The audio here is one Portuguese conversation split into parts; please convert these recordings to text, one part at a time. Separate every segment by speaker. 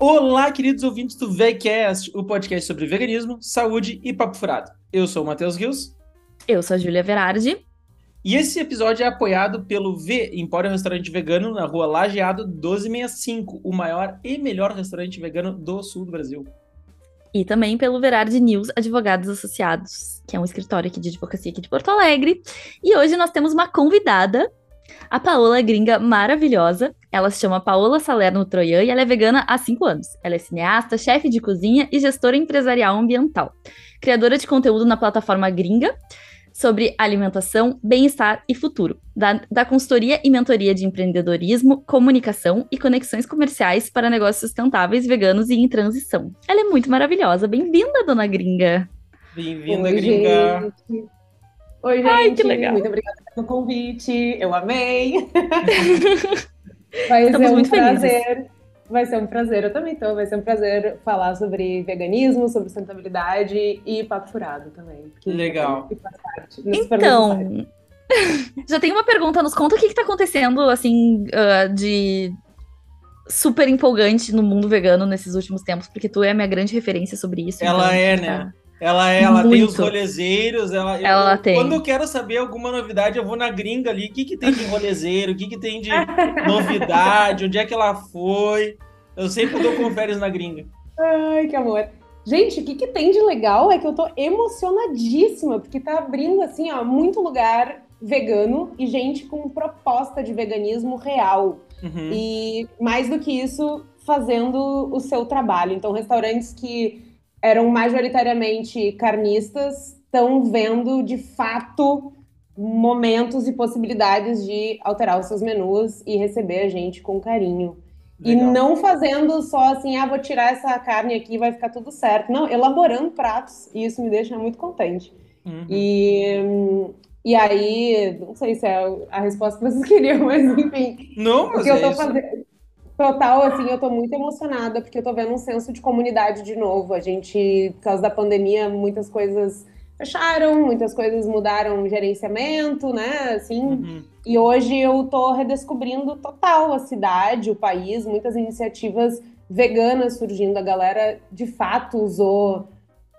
Speaker 1: Olá, queridos ouvintes do VECast, o podcast sobre veganismo, saúde e papo furado. Eu sou o Matheus Rios.
Speaker 2: Eu sou a Júlia Verardi.
Speaker 1: E esse episódio é apoiado pelo V Empório Restaurante Vegano na rua Lajeado 1265, o maior e melhor restaurante vegano do sul do Brasil.
Speaker 2: E também pelo Verardi News Advogados Associados, que é um escritório aqui de advocacia aqui de Porto Alegre. E hoje nós temos uma convidada, a Paola Gringa maravilhosa. Ela se chama Paola Salerno Troian e ela é vegana há cinco anos. Ela é cineasta, chefe de cozinha e gestora empresarial ambiental. Criadora de conteúdo na plataforma Gringa sobre alimentação, bem-estar e futuro, da, da consultoria e mentoria de empreendedorismo, comunicação e conexões comerciais para negócios sustentáveis, veganos e em transição. Ela é muito maravilhosa. Bem-vinda, dona Gringa.
Speaker 1: Bem-vinda, Gringa.
Speaker 3: Gente. Oi, gente.
Speaker 2: Ai, que legal.
Speaker 3: Muito obrigada pelo convite. Eu amei. Vai
Speaker 2: Estamos
Speaker 3: ser um
Speaker 2: muito
Speaker 3: prazer.
Speaker 2: felizes.
Speaker 3: Vai ser um prazer, eu também tô. Vai ser um prazer falar sobre veganismo, sobre sustentabilidade e papo furado também. que
Speaker 1: Legal.
Speaker 3: que faz parte.
Speaker 2: Então, já tem uma pergunta, nos conta o que, que tá acontecendo, assim, ah, de super empolgante no mundo vegano nesses últimos tempos, porque tu é a minha grande referência sobre isso.
Speaker 1: Ela
Speaker 2: então,
Speaker 1: é,
Speaker 2: tá-
Speaker 1: Ela, é, ela tem os rolezeiros, ela,
Speaker 2: Ela
Speaker 1: eu-
Speaker 2: tem.
Speaker 1: Quando eu quero saber alguma novidade, eu vou na gringa ali. O que, que tem de rolezeiro? O que, que tem de novidade? Onde é que ela foi? Eu sempre dou conferes na gringa.
Speaker 3: Ai, que amor. Gente, o que, que tem de legal é que eu tô emocionadíssima, porque tá abrindo, assim, ó, muito lugar vegano e gente com proposta de veganismo real.
Speaker 1: Uhum.
Speaker 3: E mais do que isso, fazendo o seu trabalho. Então, restaurantes que eram majoritariamente carnistas estão vendo de fato momentos e possibilidades de alterar os seus menus e receber a gente com carinho. E
Speaker 1: Legal.
Speaker 3: não fazendo só assim, ah, vou tirar essa carne aqui e vai ficar tudo certo. Não, elaborando pratos, e isso me deixa muito contente.
Speaker 1: Uhum.
Speaker 3: E, e aí, não sei se é a resposta que vocês queriam, mas enfim,
Speaker 1: Não,
Speaker 3: o
Speaker 1: mas
Speaker 3: que eu
Speaker 1: é
Speaker 3: tô
Speaker 1: isso.
Speaker 3: fazendo. Total, assim, eu tô muito emocionada, porque eu tô vendo um senso de comunidade de novo. A gente, por causa da pandemia, muitas coisas fecharam, muitas coisas mudaram o gerenciamento, né? Assim,
Speaker 1: Uhum.
Speaker 3: e hoje eu tô redescobrindo total a cidade, o país, muitas iniciativas veganas surgindo. A galera de fato usou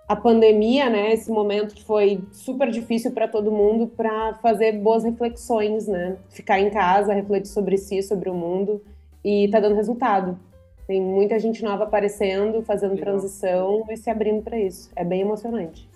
Speaker 3: a pandemia, né, esse momento que foi super difícil para todo mundo, para fazer boas reflexões, né? Ficar em casa, refletir sobre si, sobre o mundo e tá dando resultado. Tem muita gente nova aparecendo, fazendo
Speaker 1: Legal.
Speaker 3: transição e se abrindo para isso. É bem emocionante.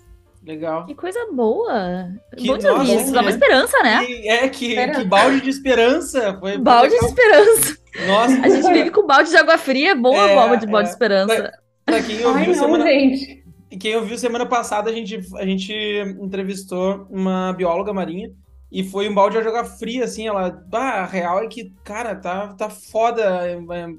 Speaker 1: Legal.
Speaker 2: Que coisa boa.
Speaker 1: Que-
Speaker 2: Bom de ouvir
Speaker 1: nossa,
Speaker 2: isso. Dá uma
Speaker 1: né?
Speaker 2: esperança, né?
Speaker 1: E é que,
Speaker 3: Esperança.
Speaker 1: que balde de esperança. Foi
Speaker 2: Balde de
Speaker 1: legal.
Speaker 2: esperança.
Speaker 1: Nossa,
Speaker 2: A gente vive com balde de água fria, boa
Speaker 1: É,
Speaker 2: bomba de balde
Speaker 1: é.
Speaker 2: de esperança.
Speaker 1: pra quem
Speaker 3: Ai,
Speaker 1: ouviu
Speaker 3: não,
Speaker 1: semana
Speaker 3: gente.
Speaker 1: E quem ouviu semana passada, a gente, a gente entrevistou uma bióloga marinha e foi um balde a jogar fria, assim, ela, bah, a real é que, cara, tá, tá foda, é, é,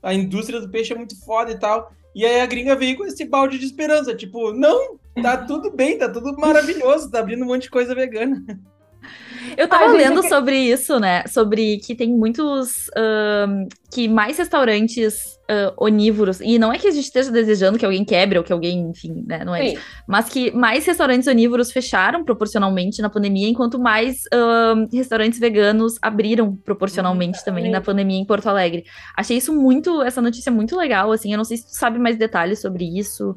Speaker 1: a indústria do peixe é muito foda e tal. E aí a gringa veio com esse balde de esperança, tipo, não, tá tudo bem, tá tudo maravilhoso, tá abrindo um monte de coisa vegana.
Speaker 2: Eu tava
Speaker 3: Ah, gente,
Speaker 2: lendo
Speaker 3: eu que-
Speaker 2: sobre isso, né? Sobre que tem muitos. ahn, que mais restaurantes ah, onívoros. E não é que a gente esteja desejando que alguém quebre ou que alguém, enfim, né? Não é
Speaker 3: Sim.
Speaker 2: isso. Mas que mais restaurantes onívoros fecharam proporcionalmente na pandemia, enquanto mais ahn, restaurantes veganos abriram proporcionalmente também na pandemia em Porto Alegre. Achei isso muito. Essa notícia muito legal, assim. Eu não sei se tu sabe mais detalhes sobre isso.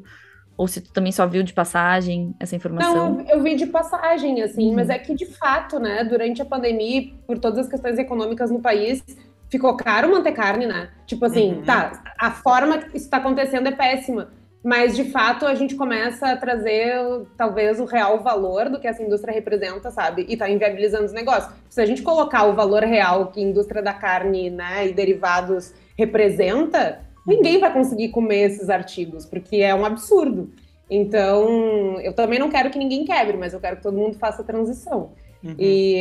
Speaker 2: Ou se tu também só viu de passagem essa informação.
Speaker 3: Não, eu vi de passagem, assim,
Speaker 2: Uhum.
Speaker 3: mas é que de fato, né, durante a pandemia, por todas as questões econômicas no país, ficou caro manter carne, né? Tipo assim,
Speaker 1: Uhum.
Speaker 3: tá, a forma que isso tá acontecendo é péssima, mas de fato a gente começa a trazer talvez o real valor do que essa indústria representa, sabe? E tá inviabilizando os negócios. Se a gente colocar o valor real que a indústria da carne, né, e derivados representa, ninguém vai conseguir comer esses artigos, porque é um absurdo. Então, eu também não quero que ninguém quebre, mas eu quero que todo mundo faça a transição.
Speaker 1: Uhum.
Speaker 3: E,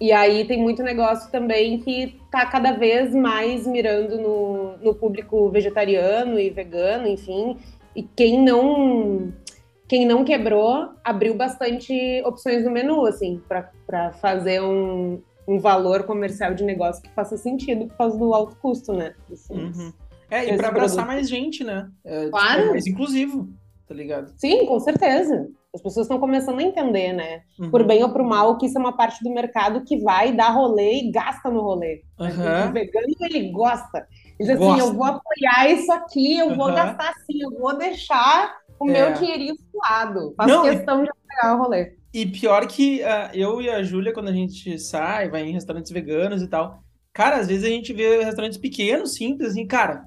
Speaker 3: e aí tem muito negócio também que tá cada vez mais mirando no, no público vegetariano e vegano, enfim. E quem não quem não quebrou abriu bastante opções no menu, assim, para fazer um, um valor comercial de negócio que faça sentido por causa do alto custo, né? Assim,
Speaker 1: Uhum. É, e pra abraçar
Speaker 3: produto.
Speaker 1: mais gente, né? É,
Speaker 3: Claro.
Speaker 1: tipo, mais inclusivo, tá ligado?
Speaker 3: Sim, com certeza. As pessoas estão começando a entender, né?
Speaker 1: Uhum.
Speaker 3: Por bem ou por mal, que isso é uma parte do mercado que vai dar rolê e gasta no rolê.
Speaker 1: Aham.
Speaker 3: O vegano, ele gosta. Diz assim,
Speaker 1: Gosto.
Speaker 3: eu vou apoiar isso aqui, eu vou
Speaker 1: Aham.
Speaker 3: gastar assim, eu vou deixar o
Speaker 1: É.
Speaker 3: meu dinheirinho suado. Faço
Speaker 1: Não, e-
Speaker 3: questão de pegar o rolê.
Speaker 1: E pior que ah, eu e a Júlia, quando a gente sai, vai em restaurantes veganos e tal, cara, às vezes a gente vê restaurantes pequenos, simples, assim, cara,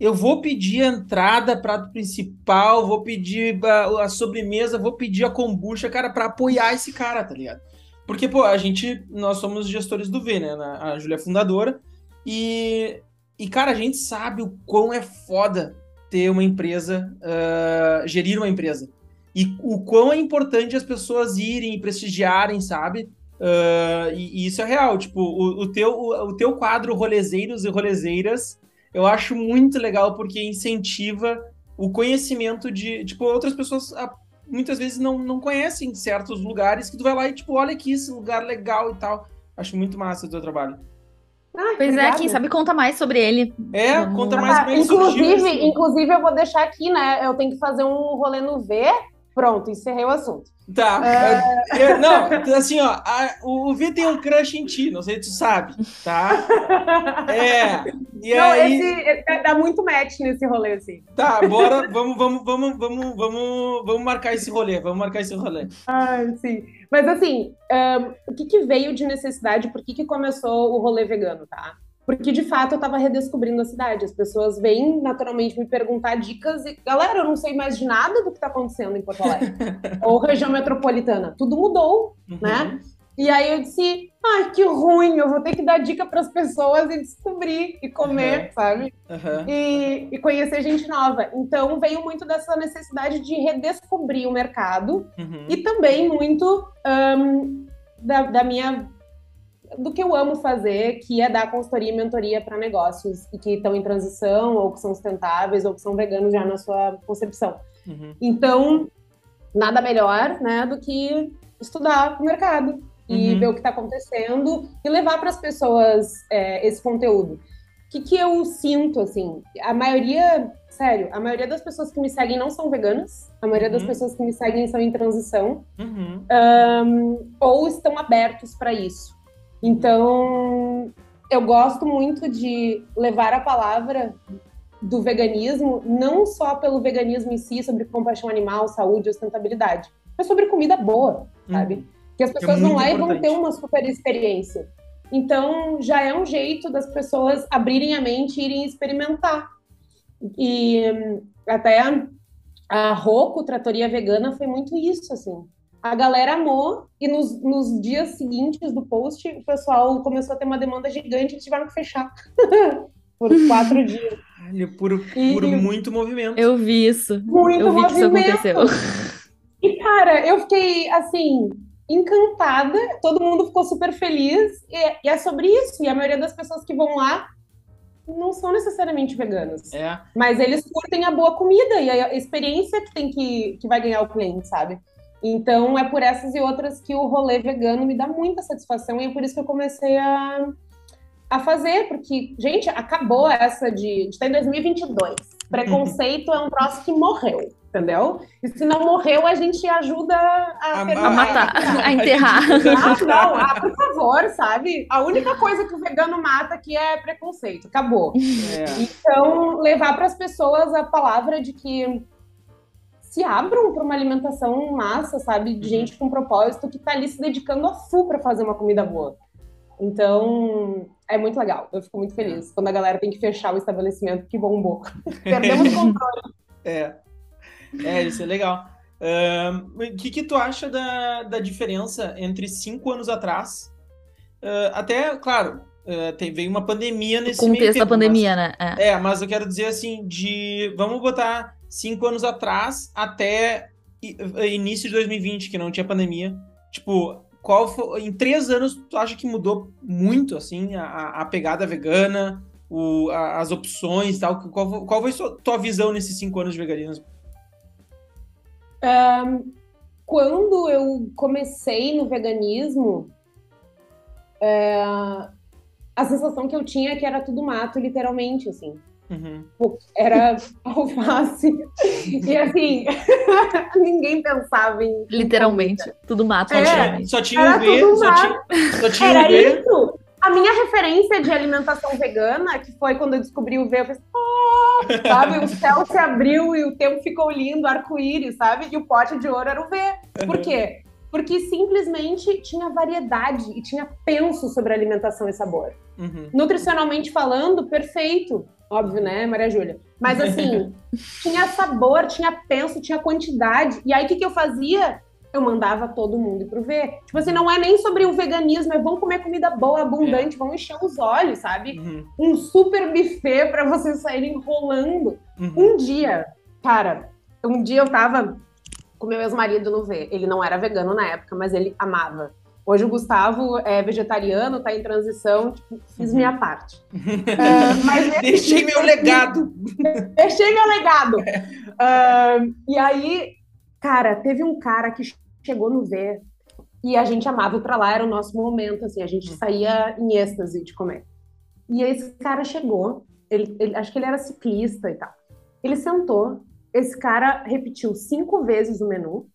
Speaker 1: eu vou pedir a entrada, prato principal, vou pedir a, a sobremesa, vou pedir a kombucha, cara, pra apoiar esse cara, tá ligado? Porque, pô, a gente, nós somos gestores do V, né? A Júlia é fundadora, e, e, cara, a gente sabe o quão é foda ter uma empresa, ah, gerir uma empresa. E o quão é importante as pessoas irem e prestigiarem, sabe? Ah, e, e isso é real. Tipo, o, o teu, o, o teu quadro Rolezeiros e Rolezeiras, eu acho muito legal porque incentiva o conhecimento de. Tipo, outras pessoas muitas vezes não, não conhecem certos lugares que tu vai lá e, tipo, olha aqui esse lugar legal e tal. Acho muito massa o teu trabalho.
Speaker 3: Ah,
Speaker 2: Pois é,
Speaker 3: obrigada.
Speaker 2: quem sabe conta mais sobre ele.
Speaker 1: É,
Speaker 2: Vamos
Speaker 1: conta mais
Speaker 3: Ah,
Speaker 1: é surgiu
Speaker 3: inclusive,
Speaker 1: esse-
Speaker 3: inclusive, eu vou deixar aqui, né? Eu tenho que fazer um rolê no V. Pronto, encerrei o assunto.
Speaker 1: Tá.
Speaker 3: É.
Speaker 1: Eu- não, assim, ó, a- o, V tem um crush em ti, não sei se tu sabe, tá? É. E
Speaker 3: Não,
Speaker 1: aí,
Speaker 3: esse dá muito match nesse rolê, assim.
Speaker 1: tá, bora, vamos, vamos, vamos, vamos, vamos, vamos marcar esse rolê, vamos marcar esse rolê.
Speaker 3: Ai, sim. Mas assim, ahn, o que, que veio de necessidade? Por que, que começou o rolê vegano, tá? Porque de fato eu tava redescobrindo a cidade. As pessoas vêm naturalmente me perguntar dicas e, galera, eu não sei mais de nada do que tá acontecendo em Porto Alegre. Ou região metropolitana. Tudo mudou.
Speaker 1: Uhum.
Speaker 3: Né? E aí eu disse, ai, que ruim, eu vou ter que dar dica para as pessoas e descobrir e comer,
Speaker 1: Uhum.
Speaker 3: sabe?
Speaker 1: Aham.
Speaker 3: e, e conhecer gente nova. Então veio muito dessa necessidade de redescobrir o mercado
Speaker 1: Uhum.
Speaker 3: e também muito ahn, da, da minha do que eu amo fazer, que é dar consultoria e mentoria para negócios e que estão em transição ou que são sustentáveis ou que são veganos já na sua concepção.
Speaker 1: Uhum.
Speaker 3: Então, nada melhor, né, do que estudar o mercado e
Speaker 1: Uhum.
Speaker 3: ver o que está acontecendo e levar para as pessoas é, esse conteúdo. O que, que eu sinto, assim? A maioria, sério, a maioria das pessoas que me seguem não são veganas, a maioria das
Speaker 1: Uhum.
Speaker 3: pessoas que me seguem são em transição
Speaker 1: Uhum.
Speaker 3: ou estão abertos para isso. Então, eu gosto muito de levar a palavra do veganismo, não só pelo veganismo em si, sobre compaixão animal, saúde e sustentabilidade, mas sobre comida boa, sabe? Que as pessoas vão
Speaker 1: muito
Speaker 3: lá e vão ter uma super experiência. Então, já é um jeito das pessoas abrirem a mente e irem experimentar. E hum, até a, Rocco, Tratoria Vegana, foi muito isso, assim. A galera amou e nos, nos dias seguintes do post, o pessoal começou a ter uma demanda gigante e tiveram que fechar por quatro dias.
Speaker 1: Por,
Speaker 3: E-
Speaker 1: por muito movimento.
Speaker 2: Eu vi isso.
Speaker 3: Muito
Speaker 2: Eu vi que isso
Speaker 3: movimento.
Speaker 2: aconteceu.
Speaker 3: E, cara, eu fiquei, assim, encantada. Todo mundo ficou super feliz. E, e é sobre isso. E a maioria das pessoas que vão lá não são necessariamente veganos.
Speaker 1: É.
Speaker 3: Mas eles curtem a boa comida e a experiência que tem que, que vai ganhar o cliente, sabe? Então, é por essas e outras que o rolê vegano me dá muita satisfação. E é por isso que eu comecei a, a fazer. Porque, gente, acabou essa de... de estar em 2022. Preconceito é um troço que morreu. Entendeu? E se não morreu, a gente ajuda a,
Speaker 1: A-
Speaker 2: A matar, a enterrar.
Speaker 3: Ah, não, ah, por favor, sabe? A única coisa que o vegano mata aqui é preconceito. Acabou.
Speaker 1: É.
Speaker 3: Então, levar para as pessoas a palavra de que se abram para uma alimentação massa, sabe? De
Speaker 1: Uhum.
Speaker 3: gente com propósito que está ali se dedicando a full para fazer uma comida boa. Então, é muito legal. Eu fico muito feliz quando a galera tem que fechar o estabelecimento que bombou. Perdemos o controle.
Speaker 1: É. É, isso é legal. O que, que tu acha da, da diferença entre cinco anos atrás? ah, até, claro, ah, tem, veio uma pandemia nesse meio
Speaker 2: Contexto da
Speaker 1: tempo,
Speaker 2: pandemia, né? É.
Speaker 1: Mas, é, mas eu quero dizer assim, de. Vamos botar cinco anos atrás até i- início de 2020, que não tinha pandemia. Tipo, qual foi, em três anos, tu acha que mudou muito, assim, a, a pegada vegana, o, a- as opções e tal? Qual, qual foi sua, tua visão nesses cinco anos de veganismo?
Speaker 3: Quando eu comecei no veganismo, é, a sensação que eu tinha é que era tudo mato, literalmente, assim.
Speaker 1: Uhum.
Speaker 3: Era alface. E assim, ninguém pensava em.
Speaker 2: Literalmente. Tudo mato,
Speaker 3: É.
Speaker 1: Só tinha, o V,
Speaker 3: tudo
Speaker 1: só tinha, só tinha
Speaker 3: Era
Speaker 1: o V.
Speaker 3: isso! a minha referência de alimentação vegana, que foi quando eu descobri o V, eu falei, oh! sabe? O céu se abriu e o tempo ficou lindo, arco-íris, sabe? E o pote de ouro era o V. Por quê? Porque simplesmente tinha variedade e tinha penso sobre alimentação e sabor.
Speaker 1: Uhum.
Speaker 3: Nutricionalmente falando, perfeito. Óbvio, né, Maria Júlia? Mas assim, tinha sabor, tinha penso, tinha quantidade. E aí, o que, que eu fazia? Eu mandava todo mundo pro ver. Tipo assim, não é nem sobre o veganismo, é vamos comer comida boa, abundante, é. vamos encher os olhos, sabe?
Speaker 1: Uhum.
Speaker 3: Um super buffet para vocês saírem rolando.
Speaker 1: Uhum.
Speaker 3: Um dia, cara, um dia eu tava com meu ex-marido no V. Ele não era vegano na época, mas ele amava. Hoje o Gustavo é vegetariano, tá em transição, tipo, fiz minha parte.
Speaker 1: uh, mas Deixei meu legado.
Speaker 3: Deixei meu legado. Uh, e aí, cara, teve um cara que chegou no V e a gente amava ir pra lá, era o nosso momento, assim, a gente saía em êxtase de comer. E esse cara chegou, ele, ele, acho que ele era ciclista e tal. Ele sentou, esse cara repetiu cinco vezes o menu,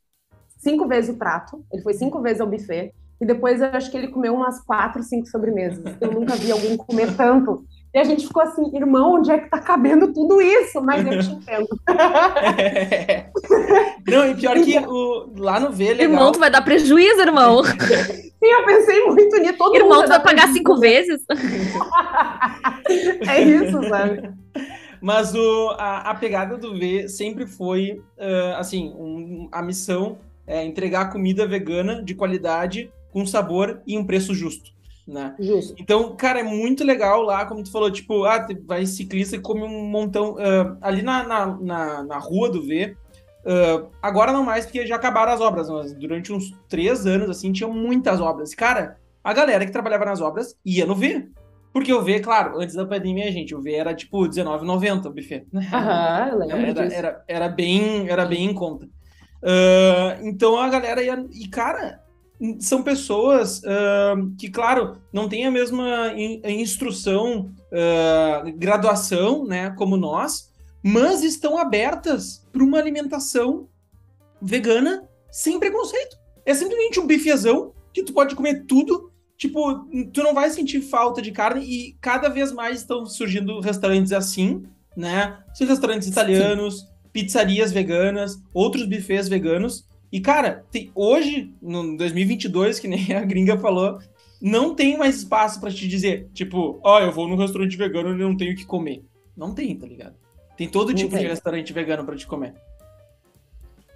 Speaker 3: cinco vezes o prato, ele foi cinco vezes ao buffet, e depois eu acho que ele comeu umas quatro, cinco sobremesas. Eu nunca vi alguém comer tanto. E a gente ficou assim, irmão, onde é que tá cabendo tudo isso? Mas eu te entendo.
Speaker 1: É. Não, e pior que o, lá no V, é legal.
Speaker 2: Irmão, tu vai dar prejuízo, irmão.
Speaker 3: Sim, eu pensei muito nisso. Todo
Speaker 2: irmão,
Speaker 3: mundo
Speaker 2: tu vai pagar
Speaker 3: prejuízo.
Speaker 2: cinco vezes?
Speaker 3: é isso, sabe?
Speaker 1: Mas o, a, a, pegada do V sempre foi, uh, assim, um, a missão é entregar comida vegana de qualidade, com sabor e um preço justo, né?
Speaker 3: Justo.
Speaker 1: Então, cara, é muito legal lá, como tu falou, tipo, ah, vai ciclista e come um montão. Uh, ali na, na, na, na, rua do V, uh, agora não mais, porque já acabaram as obras, mas durante uns três anos, assim, tinham muitas obras. Cara, a galera que trabalhava nas obras ia no V. Porque o V, claro, antes da pandemia, gente, o V era tipo R$19,90 o buffet.
Speaker 3: Aham,
Speaker 1: era. Era, era, bem, era bem em conta. Uh, então a galera ia. E, cara, são pessoas uh, que, claro, não têm a mesma in, instrução, uh, graduação, né, como nós, mas estão abertas para uma alimentação vegana sem preconceito. É simplesmente um bifezão que tu pode comer tudo tipo, tu não vai sentir falta de carne e cada vez mais estão surgindo restaurantes assim, né? São restaurantes italianos, Sim. pizzarias veganas, outros buffets veganos. E, cara, tem, hoje, no 2022, que nem a gringa falou, não tem mais espaço para te dizer, tipo, ó, oh, eu vou num restaurante vegano e não tenho o que comer. Não tem, tá ligado? Tem todo não tipo tem. de restaurante vegano para te comer.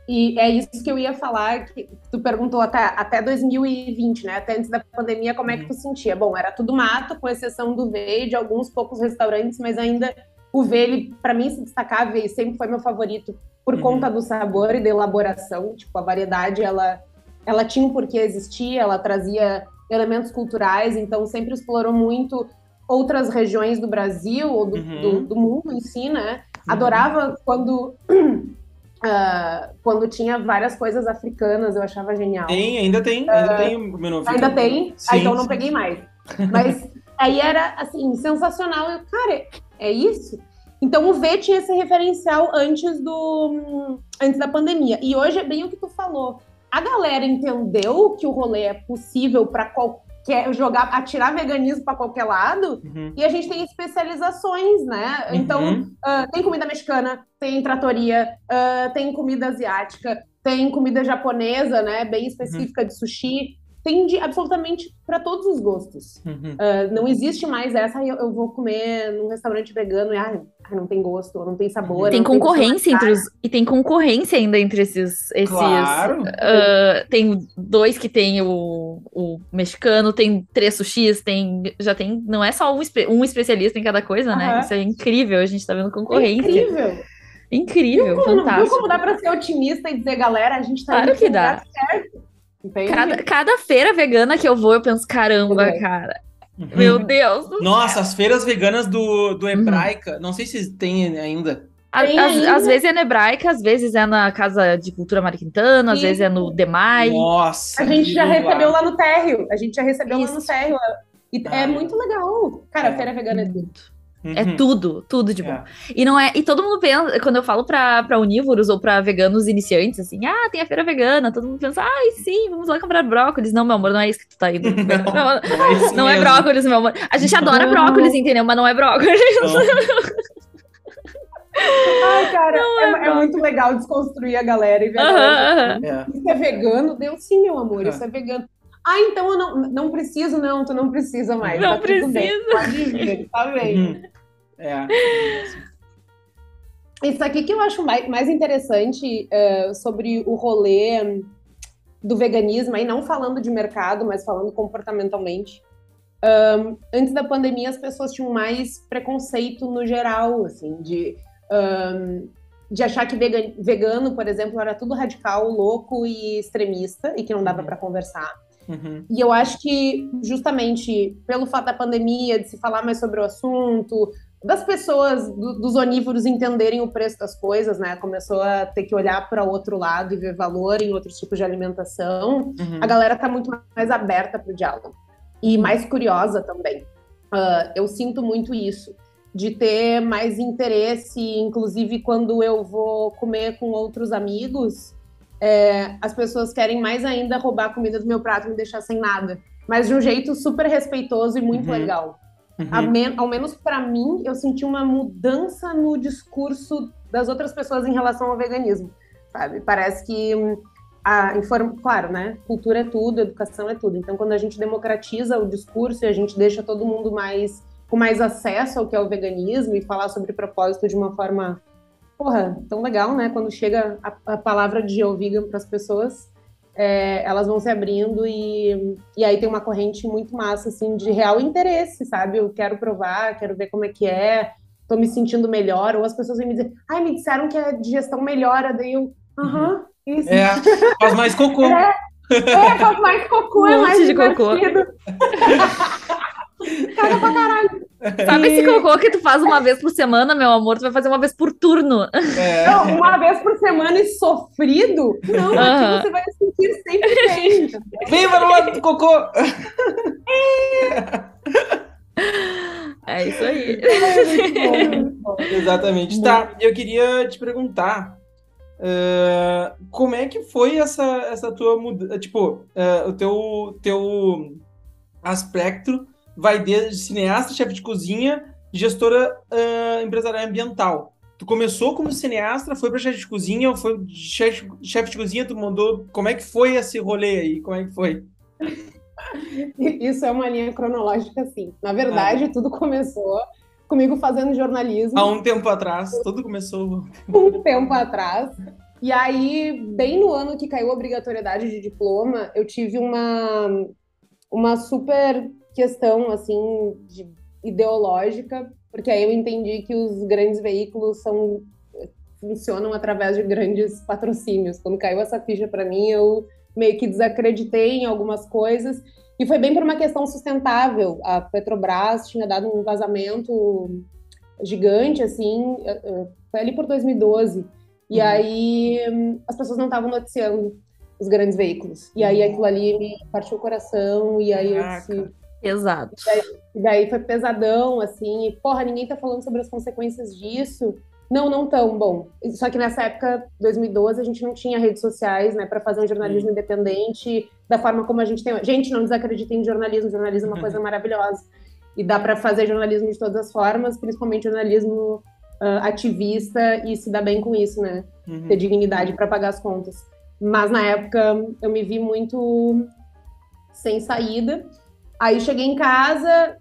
Speaker 3: E é isso que eu ia falar, que tu perguntou até, até 2020, né? Até antes da pandemia, como é que tu sentia? Bom, era tudo mato, com exceção do V e de alguns poucos restaurantes, mas ainda o V, ele, para mim, se destacava e sempre foi meu favorito por uhum. conta do sabor e da elaboração. Tipo, a variedade, ela, ela tinha um porquê existir, ela trazia elementos culturais, então sempre explorou muito outras regiões do Brasil ou do, uhum. do, do mundo em si, né? Uhum. Adorava quando Uh, quando tinha várias coisas africanas, eu achava genial.
Speaker 1: Tem, ainda tem, ainda uh, tem o
Speaker 3: menu Ainda tem, sim, ah, então não peguei mais. Mas aí era, assim, sensacional. Eu, cara, é isso? Então o V tinha esse referencial antes do antes da pandemia. E hoje é bem o que tu falou. A galera entendeu que o rolê é possível para qualquer quer jogar, atirar veganismo para qualquer lado,
Speaker 1: uhum.
Speaker 3: e a gente tem especializações, né? Então,
Speaker 1: uhum.
Speaker 3: uh, tem comida mexicana, tem tratoria, uh, tem comida asiática, tem comida japonesa, né? Bem específica uhum. de sushi tem de absolutamente para todos os gostos.
Speaker 1: Uhum.
Speaker 3: Uh, não existe mais essa, eu, eu, vou comer num restaurante vegano e ah, não tem gosto, não tem sabor.
Speaker 2: Tem concorrência entre os. E tem concorrência ainda entre esses. esses
Speaker 1: claro.
Speaker 2: Uh, tem dois que tem o, o mexicano, tem três sushis, tem. Já tem. Não é só um, um especialista em cada coisa, uhum. né? Isso é incrível, a gente tá vendo concorrência.
Speaker 3: É incrível.
Speaker 2: Incrível, viu como, fantástico.
Speaker 3: Viu como dá pra ser otimista e dizer, galera, a gente tá
Speaker 2: claro que dá.
Speaker 3: certo.
Speaker 2: Cada, cada feira vegana que eu vou, eu penso, caramba, cara. Uhum. Meu Deus. Do
Speaker 1: Nossa,
Speaker 2: céu.
Speaker 1: as feiras veganas do, do Hebraica, uhum. não sei se tem ainda.
Speaker 2: Às, vezes é na Hebraica, às vezes é na Casa de Cultura Mariquintana, às vezes é no Demai.
Speaker 1: Nossa.
Speaker 3: A gente já recebeu lá. no térreo. A gente já recebeu Isso. lá no térreo. E é Ai. é muito legal. Cara, a feira vegana é tudo.
Speaker 2: É tudo, tudo de bom.
Speaker 1: É.
Speaker 2: E não é. E todo mundo pensa, quando eu falo pra, pra onívoros ou pra veganos iniciantes, assim, ah, tem a feira vegana, todo mundo pensa, ai, sim, vamos lá comprar brócolis. Não, meu amor, não é isso que tu tá indo. Não,
Speaker 1: é isso
Speaker 2: não é brócolis, meu amor. A gente adora brócolis, entendeu? Mas não é brócolis.
Speaker 3: Ai, cara, é, é muito legal desconstruir a galera e ver a galera.
Speaker 2: Aham.
Speaker 1: É.
Speaker 3: Isso é vegano? Deu sim, meu amor,
Speaker 1: É.
Speaker 3: isso é vegano. Ah, então eu não, não preciso, não, tu não precisa mais.
Speaker 2: Não
Speaker 3: tá bem,
Speaker 2: precisa.
Speaker 3: Pode vir, tá bem.
Speaker 1: Uhum. É.
Speaker 3: Isso aqui que eu acho mais, mais interessante eh, sobre o rolê do veganismo, aí não falando de mercado, mas falando comportamentalmente. Ahn, antes da pandemia, as pessoas tinham mais preconceito no geral, assim, de, ahn, de achar que vegan- vegano, por exemplo, era tudo radical, louco e extremista, e que não dava
Speaker 1: Uhum.
Speaker 3: para conversar.
Speaker 1: Uhum.
Speaker 3: E eu acho que, justamente pelo fato da pandemia, de se falar mais sobre o assunto, das pessoas, do- dos onívoros entenderem o preço das coisas, né? Começou a ter que olhar para o outro lado e ver valor em outros tipos de alimentação.
Speaker 1: Uhum.
Speaker 3: A galera tá muito mais aberta para o diálogo e mais curiosa também. Ah, eu sinto muito isso, de ter mais interesse, inclusive quando eu vou comer com outros amigos, é, as pessoas querem mais ainda roubar a comida do meu prato e me deixar sem nada. Mas de um jeito super respeitoso e muito
Speaker 1: Uhum.
Speaker 3: legal.
Speaker 1: Uhum.
Speaker 3: Men- ao menos para mim, eu senti uma mudança no discurso das outras pessoas em relação ao veganismo, sabe? Parece que hum, a inform... claro, né? Cultura é tudo, educação é tudo. Então, quando a gente democratiza o discurso e a gente deixa todo mundo mais com mais acesso ao que é o veganismo e falar sobre propósito de uma forma, porra, tão legal, né? Quando chega a, a palavra de vegan para as pessoas, é, elas vão se abrindo e, e aí tem uma corrente muito massa, assim, de real interesse, sabe? Eu quero provar, quero ver como é que é, tô me sentindo melhor, ou as pessoas vêm me dizer, ai, me disseram que a digestão melhora, daí eu, aham, isso.
Speaker 1: É, faz mais cocô.
Speaker 3: É, é, faz mais cocô,
Speaker 2: Um
Speaker 3: é mais
Speaker 2: monte de cocô.
Speaker 3: Caga pra caralho.
Speaker 2: Sabe esse cocô que tu faz uma vez por semana, meu amor? Tu vai fazer uma vez por turno.
Speaker 1: É.
Speaker 3: Não, uma vez por semana e sofrido, não, aqui você vai se sentir sempre bem.
Speaker 1: Vem para o lado do cocô.
Speaker 2: É isso aí.
Speaker 1: Exatamente. Tá, eu queria te perguntar eh, como é que foi essa, essa tua mudança? Tipo, eh, o teu, teu aspecto vai desde cineasta, chefe de cozinha, gestora eh, empresarial ambiental. Tu começou como cineasta, foi para chefe de cozinha, foi chefe, chefe de cozinha, tu mandou. Como é que foi esse rolê aí? Como é que foi?
Speaker 3: Isso é uma linha cronológica, sim. Na verdade, tudo começou comigo fazendo jornalismo
Speaker 1: Há um tempo atrás, tudo começou.
Speaker 3: um tempo atrás. E aí, bem no ano que caiu a obrigatoriedade de diploma, eu tive uma, uma super questão, assim, de- ideológica, porque aí eu entendi que os grandes veículos são funcionam através de grandes patrocínios. Quando caiu essa ficha para mim, eu meio que desacreditei em algumas coisas. E foi bem por uma questão sustentável. A Petrobras tinha dado um vazamento gigante, assim, eh, eh, foi ali por 2012. E
Speaker 1: Uhum.
Speaker 3: aí hum, as pessoas não estavam noticiando os grandes veículos. E aí aquilo ali me partiu o coração, e aí eu
Speaker 1: Caraca.
Speaker 3: disse,
Speaker 2: Exato.
Speaker 3: e daí foi pesadão, assim, e, porra, ninguém tá falando sobre as consequências disso. Não, não tão bom. Só que nessa época, 2012, a gente não tinha redes sociais, né, para fazer um jornalismo independente da forma como a gente tem. Gente, não desacreditem em jornalismo, jornalismo é uma coisa maravilhosa. E dá para fazer jornalismo de todas as formas, principalmente jornalismo ah, ativista e se dar bem com isso, né?
Speaker 1: Uhum.
Speaker 3: ter dignidade para pagar as contas. Mas na época eu me vi muito sem saída. Aí cheguei em casa,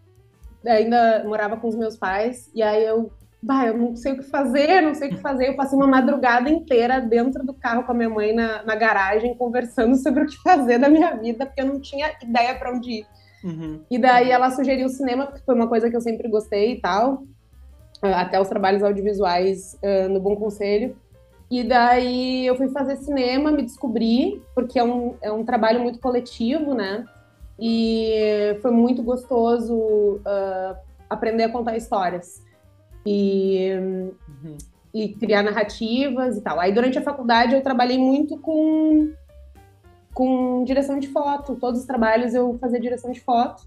Speaker 3: ainda morava com os meus pais, e aí eu, bah, eu não sei o que fazer, não sei o que fazer. Eu passei uma madrugada inteira dentro do carro com a minha mãe na, na garagem, conversando sobre o que fazer da minha vida, porque eu não tinha ideia para onde ir.
Speaker 1: Uhum.
Speaker 3: E daí ela sugeriu o cinema, porque foi uma coisa que eu sempre gostei e tal. Ah, Até os trabalhos audiovisuais ah, no Bom Conselho. E daí eu fui fazer cinema, me descobri, porque é um, é um trabalho muito coletivo, né? E foi muito gostoso ah, aprender a contar histórias. E
Speaker 1: Uhum.
Speaker 3: e criar narrativas e tal. Aí durante a faculdade eu trabalhei muito com com direção de foto. Todos os trabalhos eu fazia direção de foto.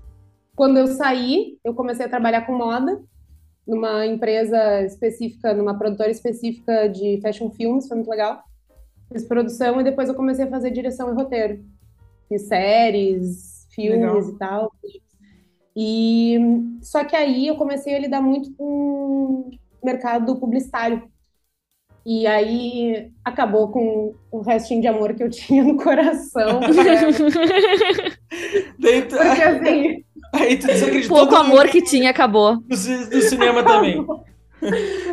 Speaker 3: Quando eu saí, eu comecei a trabalhar com moda numa empresa específica, numa produtora específica de fashion films, foi muito legal. Fiz produção e depois eu comecei a fazer direção e roteiro. Fiz séries, filmes legal. e tal. E só que aí eu comecei a lidar muito com o mercado publicitário. E aí acabou com o restinho de amor que eu tinha no coração.
Speaker 1: Porque assim, Aí tu
Speaker 2: desacreditou. Pouco amor que tinha acabou.
Speaker 1: Do, do cinema também.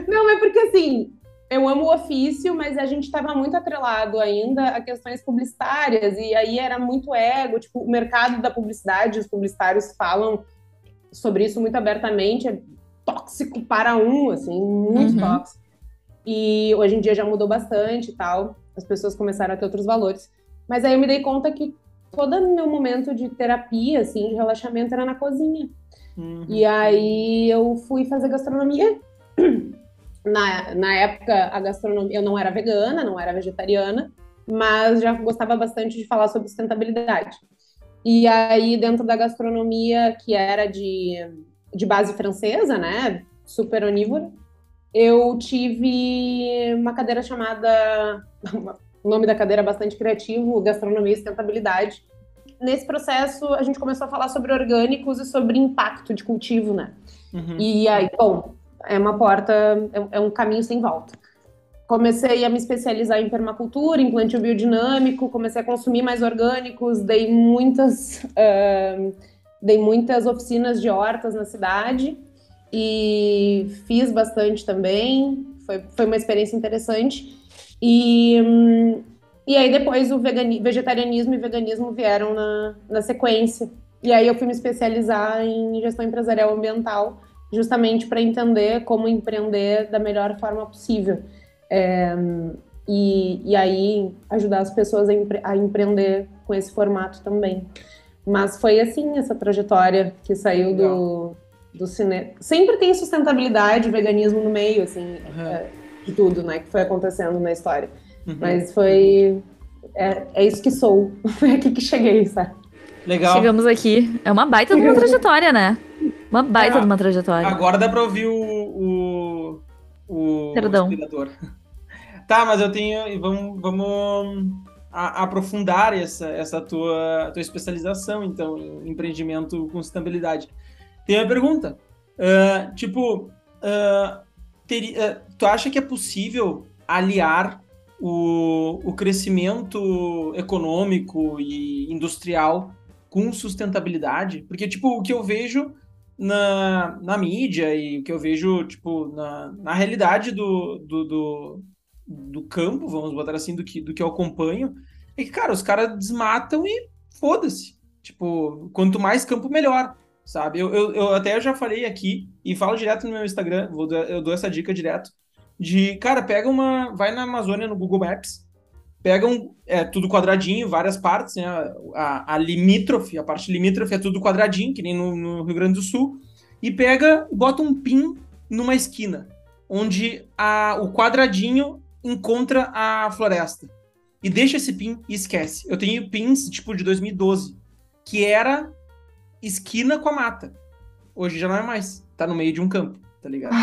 Speaker 3: Não, é porque assim, eu amo o ofício, mas a gente estava muito atrelado ainda a questões publicitárias, e aí era muito ego, tipo, o mercado da publicidade, os publicitários falam sobre isso muito abertamente, é tóxico para um, assim, muito uhum. tóxico. E hoje em dia já mudou bastante e tal, as pessoas começaram a ter outros valores. Mas aí eu me dei conta que todo meu momento de terapia, assim, de relaxamento era na cozinha. Uhum. E aí eu fui fazer gastronomia. Na, na época, a gastronomia, eu não era vegana, não era vegetariana, mas já gostava bastante de falar sobre sustentabilidade. E aí, dentro da gastronomia, que era de, de base francesa, né, super onívora, eu tive uma cadeira chamada o nome da cadeira é bastante criativo, Gastronomia e Sustentabilidade. Nesse processo, a gente começou a falar sobre orgânicos e sobre impacto de cultivo, né? Uhum. E aí, bom, é uma porta, é, é um caminho sem volta. Comecei a me especializar em permacultura, em plantio biodinâmico, comecei a consumir mais orgânicos, dei muitas, uh, dei muitas oficinas de hortas na cidade e fiz bastante também. Foi, foi uma experiência interessante. E, e aí depois o vegetarianismo e veganismo vieram na, na sequência. E aí eu fui me especializar em gestão empresarial ambiental, justamente para entender como empreender da melhor forma possível. É, e, e aí ajudar as pessoas a, empre a empreender com esse formato também. Mas foi assim essa trajetória que saiu do, do cinema. Sempre tem sustentabilidade, veganismo no meio, assim. Uhum. É, de tudo, né, que foi acontecendo na história. Uhum. Mas foi. É, é isso que sou. Foi aqui que cheguei, sabe?
Speaker 2: Legal. Chegamos aqui. É uma baita de uma trajetória, né? Uma baita é, de uma trajetória.
Speaker 1: Agora dá pra ouvir o. o, o
Speaker 2: Perdão.
Speaker 1: Tá, mas eu tenho. Vamos, vamos a, aprofundar essa, essa tua, tua especialização, então, em empreendimento com sustentabilidade. Tem uma pergunta. Uh, tipo, uh, teria, eh, tu acha que é possível aliar o, o crescimento econômico e industrial com sustentabilidade? Porque, tipo, o que eu vejo na, na mídia e o que eu vejo, tipo, na, na realidade do, do, do, do campo, vamos botar assim, do que, do que eu acompanho, é que, cara, os caras desmatam e foda-se. Tipo, quanto mais campo, melhor sabe? Eu, eu, eu até já falei aqui e falo direto no meu Instagram, vou, eu dou essa dica direto, de, cara, pega uma, vai na Amazônia no Google Maps, pega um, é tudo quadradinho, várias partes, né? A, a limítrofe, a parte limítrofe é tudo quadradinho, que nem no, no Rio Grande do Sul, e pega, bota um pin numa esquina, onde a, o quadradinho encontra a floresta. E deixa esse pin e esquece. Eu tenho pins, tipo, de 2012, que era esquina com a mata. Hoje já não é mais. Tá no meio de um campo, tá ligado?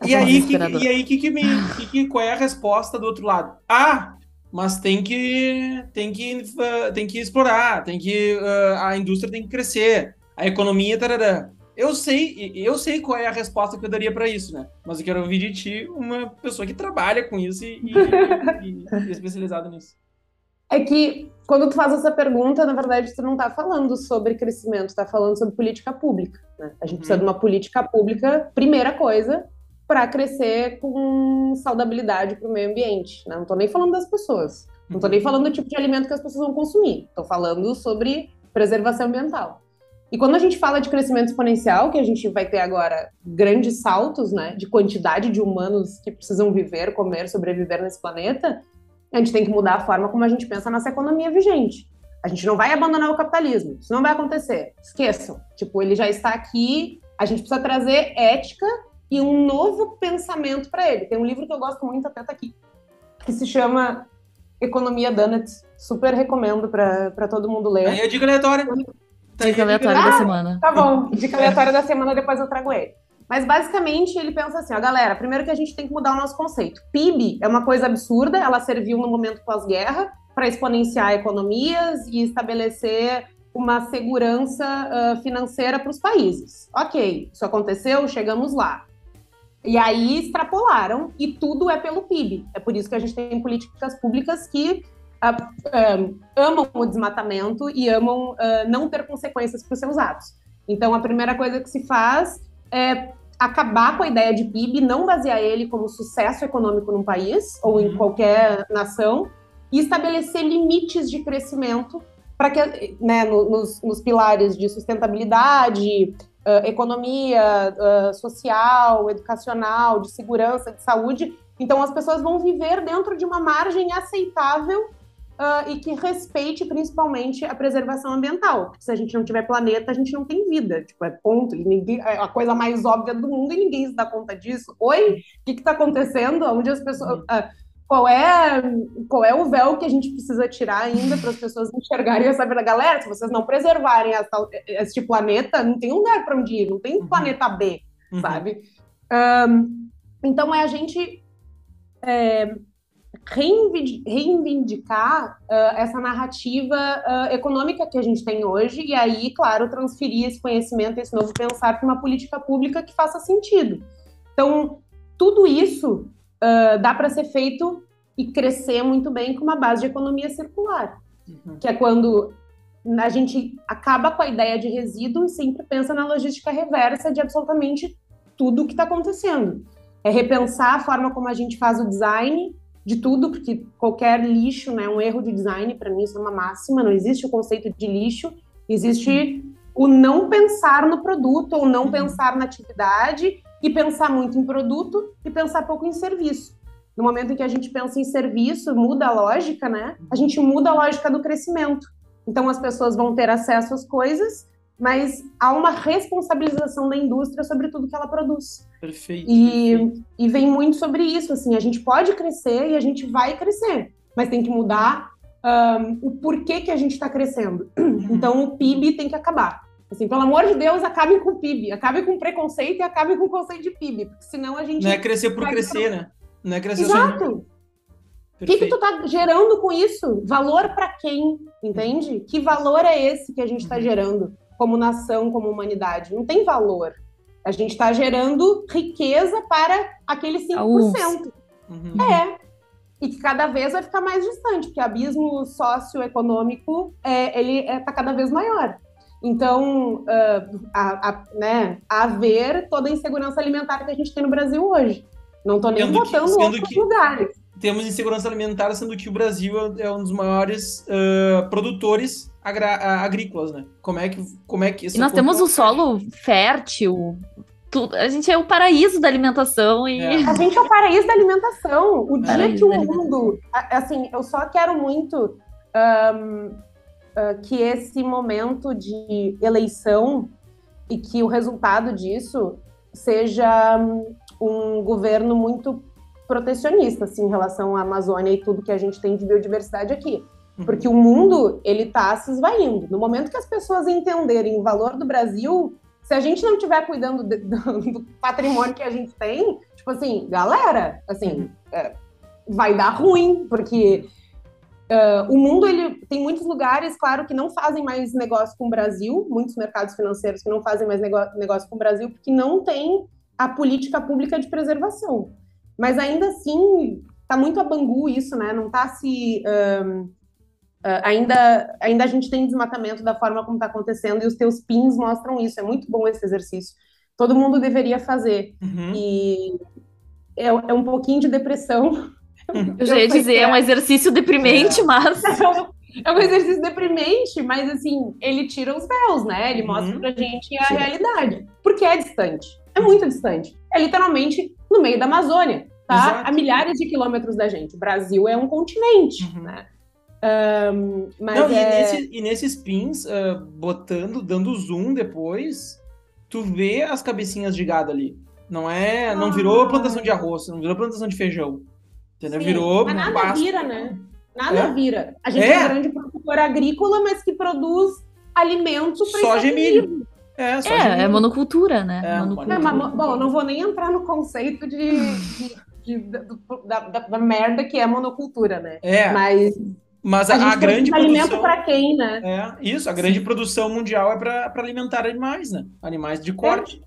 Speaker 1: Ah, e, aí, que, e aí, que, que me, que, que, qual é a resposta do outro lado? Ah, mas tem que, tem que, uh, tem que explorar, tem que, uh, a indústria tem que crescer, a economia, tarará. Eu sei, eu sei qual é a resposta que eu daria para isso, né? Mas eu quero ouvir de ti uma pessoa que trabalha com isso e, e, e, especializada nisso.
Speaker 3: É que quando tu faz essa pergunta, na verdade, tu não está falando sobre crescimento, está falando sobre política pública. Né? A gente uhum. precisa de uma política pública, primeira coisa, para crescer com saudabilidade para o meio ambiente. Né? Não estou nem falando das pessoas, não estou nem uhum. falando do tipo de alimento que as pessoas vão consumir. Estou falando sobre preservação ambiental. E quando a gente fala de crescimento exponencial, que a gente vai ter agora grandes saltos, né, de quantidade de humanos que precisam viver, comer, sobreviver nesse planeta, a gente tem que mudar a forma como a gente pensa a nossa economia vigente. A gente não vai abandonar o capitalismo. Isso não vai acontecer. Esqueçam. Tipo, ele já está aqui. A gente precisa trazer ética e um novo pensamento para ele. Tem um livro que eu gosto muito, até tá aqui, que se chama Economia Donuts. Super recomendo para todo mundo ler.
Speaker 1: Aí é dica aleatória.
Speaker 2: Dica aleatória ah, da semana.
Speaker 3: Tá bom. Dica aleatória da semana, depois eu trago ele. Mas basicamente ele pensa assim, ó, galera, primeiro que a gente tem que mudar o nosso conceito. PIB é uma coisa absurda, ela serviu no momento pós-guerra para exponenciar economias e estabelecer uma segurança uh, financeira para os países. Ok, isso aconteceu, chegamos lá. E aí extrapolaram, e tudo é pelo PIB. É por isso que a gente tem políticas públicas que uh, uh, amam o desmatamento e amam não ter consequências para os seus atos. Então, a primeira coisa que se faz é acabar com a ideia de PIB, não basear ele como sucesso econômico num país ou em uhum. qualquer nação, e estabelecer limites de crescimento para que, né, nos, nos, pilares de sustentabilidade, uh, economia uh, social, educacional, de segurança, de saúde. Então, as pessoas vão viver dentro de uma margem aceitável uh, e que respeite principalmente a preservação ambiental. se a gente não tiver planeta, a gente não tem vida. Tipo, é ponto. Ninguém, é a coisa mais óbvia do mundo e ninguém se dá conta disso. Oi? O que está acontecendo? Onde as pessoas. Uh, qual é, qual é o véu que a gente precisa tirar ainda para as pessoas enxergarem essa vida? Galera, se vocês não preservarem essa, este planeta, não tem lugar para onde ir, não tem uhum. planeta B, uhum. sabe? Um, então é a gente é, reivindicar uh, essa narrativa uh, econômica que a gente tem hoje e aí, claro, transferir esse conhecimento, esse novo pensar para uma política pública que faça sentido. Então, tudo isso uh, dá para ser feito e crescer muito bem com uma base de economia circular, uhum. que é quando a gente acaba com a ideia de resíduo e sempre pensa na logística reversa de absolutamente tudo o que está acontecendo. É repensar a forma como a gente faz o design, de tudo, porque qualquer lixo né, é um erro de design, para mim isso é uma máxima, não existe o conceito de lixo, existe o não pensar no produto ou não uhum. pensar na atividade e pensar muito em produto e pensar pouco em serviço. No momento em que a gente pensa em serviço, muda a lógica, né? A gente muda a lógica do crescimento. Então as pessoas vão ter acesso às coisas mas há uma responsabilização da indústria sobre tudo que ela produz.
Speaker 1: Perfeito.
Speaker 3: E,
Speaker 1: perfeito.
Speaker 3: e vem muito sobre isso, assim, a gente pode crescer e a gente vai crescer, mas tem que mudar um, o porquê que a gente está crescendo. Uhum. Então o PIB tem que acabar. Assim, pelo amor de Deus, acabem com o PIB, acabem com o preconceito e acabem com o conceito de PIB, porque senão a gente...
Speaker 1: Não é crescer por crescer, né? Não é crescer
Speaker 3: Exato. O que, que tu tá gerando com isso? Valor para quem, entende? Que valor é esse que a gente está uhum. gerando? como nação, como humanidade. Não tem valor. A gente está gerando riqueza para aquele 5%. Uhum. É. E que cada vez vai ficar mais distante, porque o abismo socioeconômico é, ele está é, tá cada vez maior. Então, uh, a, a, né, a ver toda a insegurança alimentar que a gente tem no Brasil hoje. Não estou nem sendo botando que, outros que lugares.
Speaker 1: Temos insegurança alimentar, sendo que o Brasil é um dos maiores uh, produtores agrícolas, né? Como é que, como é que
Speaker 2: isso E nós temos o solo fértil. Tudo. A gente é o paraíso da alimentação e
Speaker 3: é. a gente é o paraíso da alimentação. O dia que o mundo, assim, eu só quero muito um, uh, que esse momento de eleição e que o resultado disso seja um governo muito protecionista assim, em relação à Amazônia e tudo que a gente tem de biodiversidade aqui. Uhum. Porque o mundo, ele está se esvaindo. No momento que as pessoas entenderem o valor do Brasil, se a gente não estiver cuidando de, do, do, patrimônio que a gente tem, tipo assim, galera, assim, uhum. é, vai dar ruim, porque uh, o mundo, ele tem muitos lugares, claro, que não fazem mais negócio com o Brasil, muitos mercados financeiros que não fazem mais negócio, com o Brasil, porque não tem a política pública de preservação. Mas ainda assim, tá muito a bangu isso, né? Não tá se... Um, Uh, ainda, ainda a gente tem desmatamento da forma como está acontecendo e os teus pins mostram isso. É muito bom esse exercício. Todo mundo deveria fazer. Uhum. E é, é, um pouquinho de depressão.
Speaker 2: Eu já ia dizer, é um exercício deprimente, é. mas.
Speaker 3: É um exercício deprimente, mas assim, ele tira os véus, né? Ele uhum. mostra pra gente a Sim. realidade. Porque é distante. É muito distante. É literalmente no meio da Amazônia, tá? Exato. A milhares de quilômetros da gente. O Brasil é um continente, uhum. né? Um, mas Não,
Speaker 1: é... e, nesse, e nesses pins, uh, botando, dando zoom depois, tu vê as cabecinhas de gado ali. Não é. Não virou ah. plantação de arroz, não virou plantação de feijão. Entendeu? Sim, virou.
Speaker 3: Mas nada pasto. vira, né? Nada é? vira. A gente é. é um grande produtor agrícola, mas que produz alimentos
Speaker 1: para Soja e milho. É, só
Speaker 2: É, é monocultura, né?
Speaker 1: É,
Speaker 2: monocultura.
Speaker 3: É, mas, bom, eu não vou nem entrar no conceito de, de- de- da, da- da merda que é monocultura, né?
Speaker 1: É,
Speaker 3: Mas
Speaker 1: mas
Speaker 3: a,
Speaker 1: a, a grande
Speaker 3: produz alimento
Speaker 1: produção.
Speaker 3: para quem, né?
Speaker 1: É, isso, a grande produção mundial é para alimentar animais, né? Animais de corte.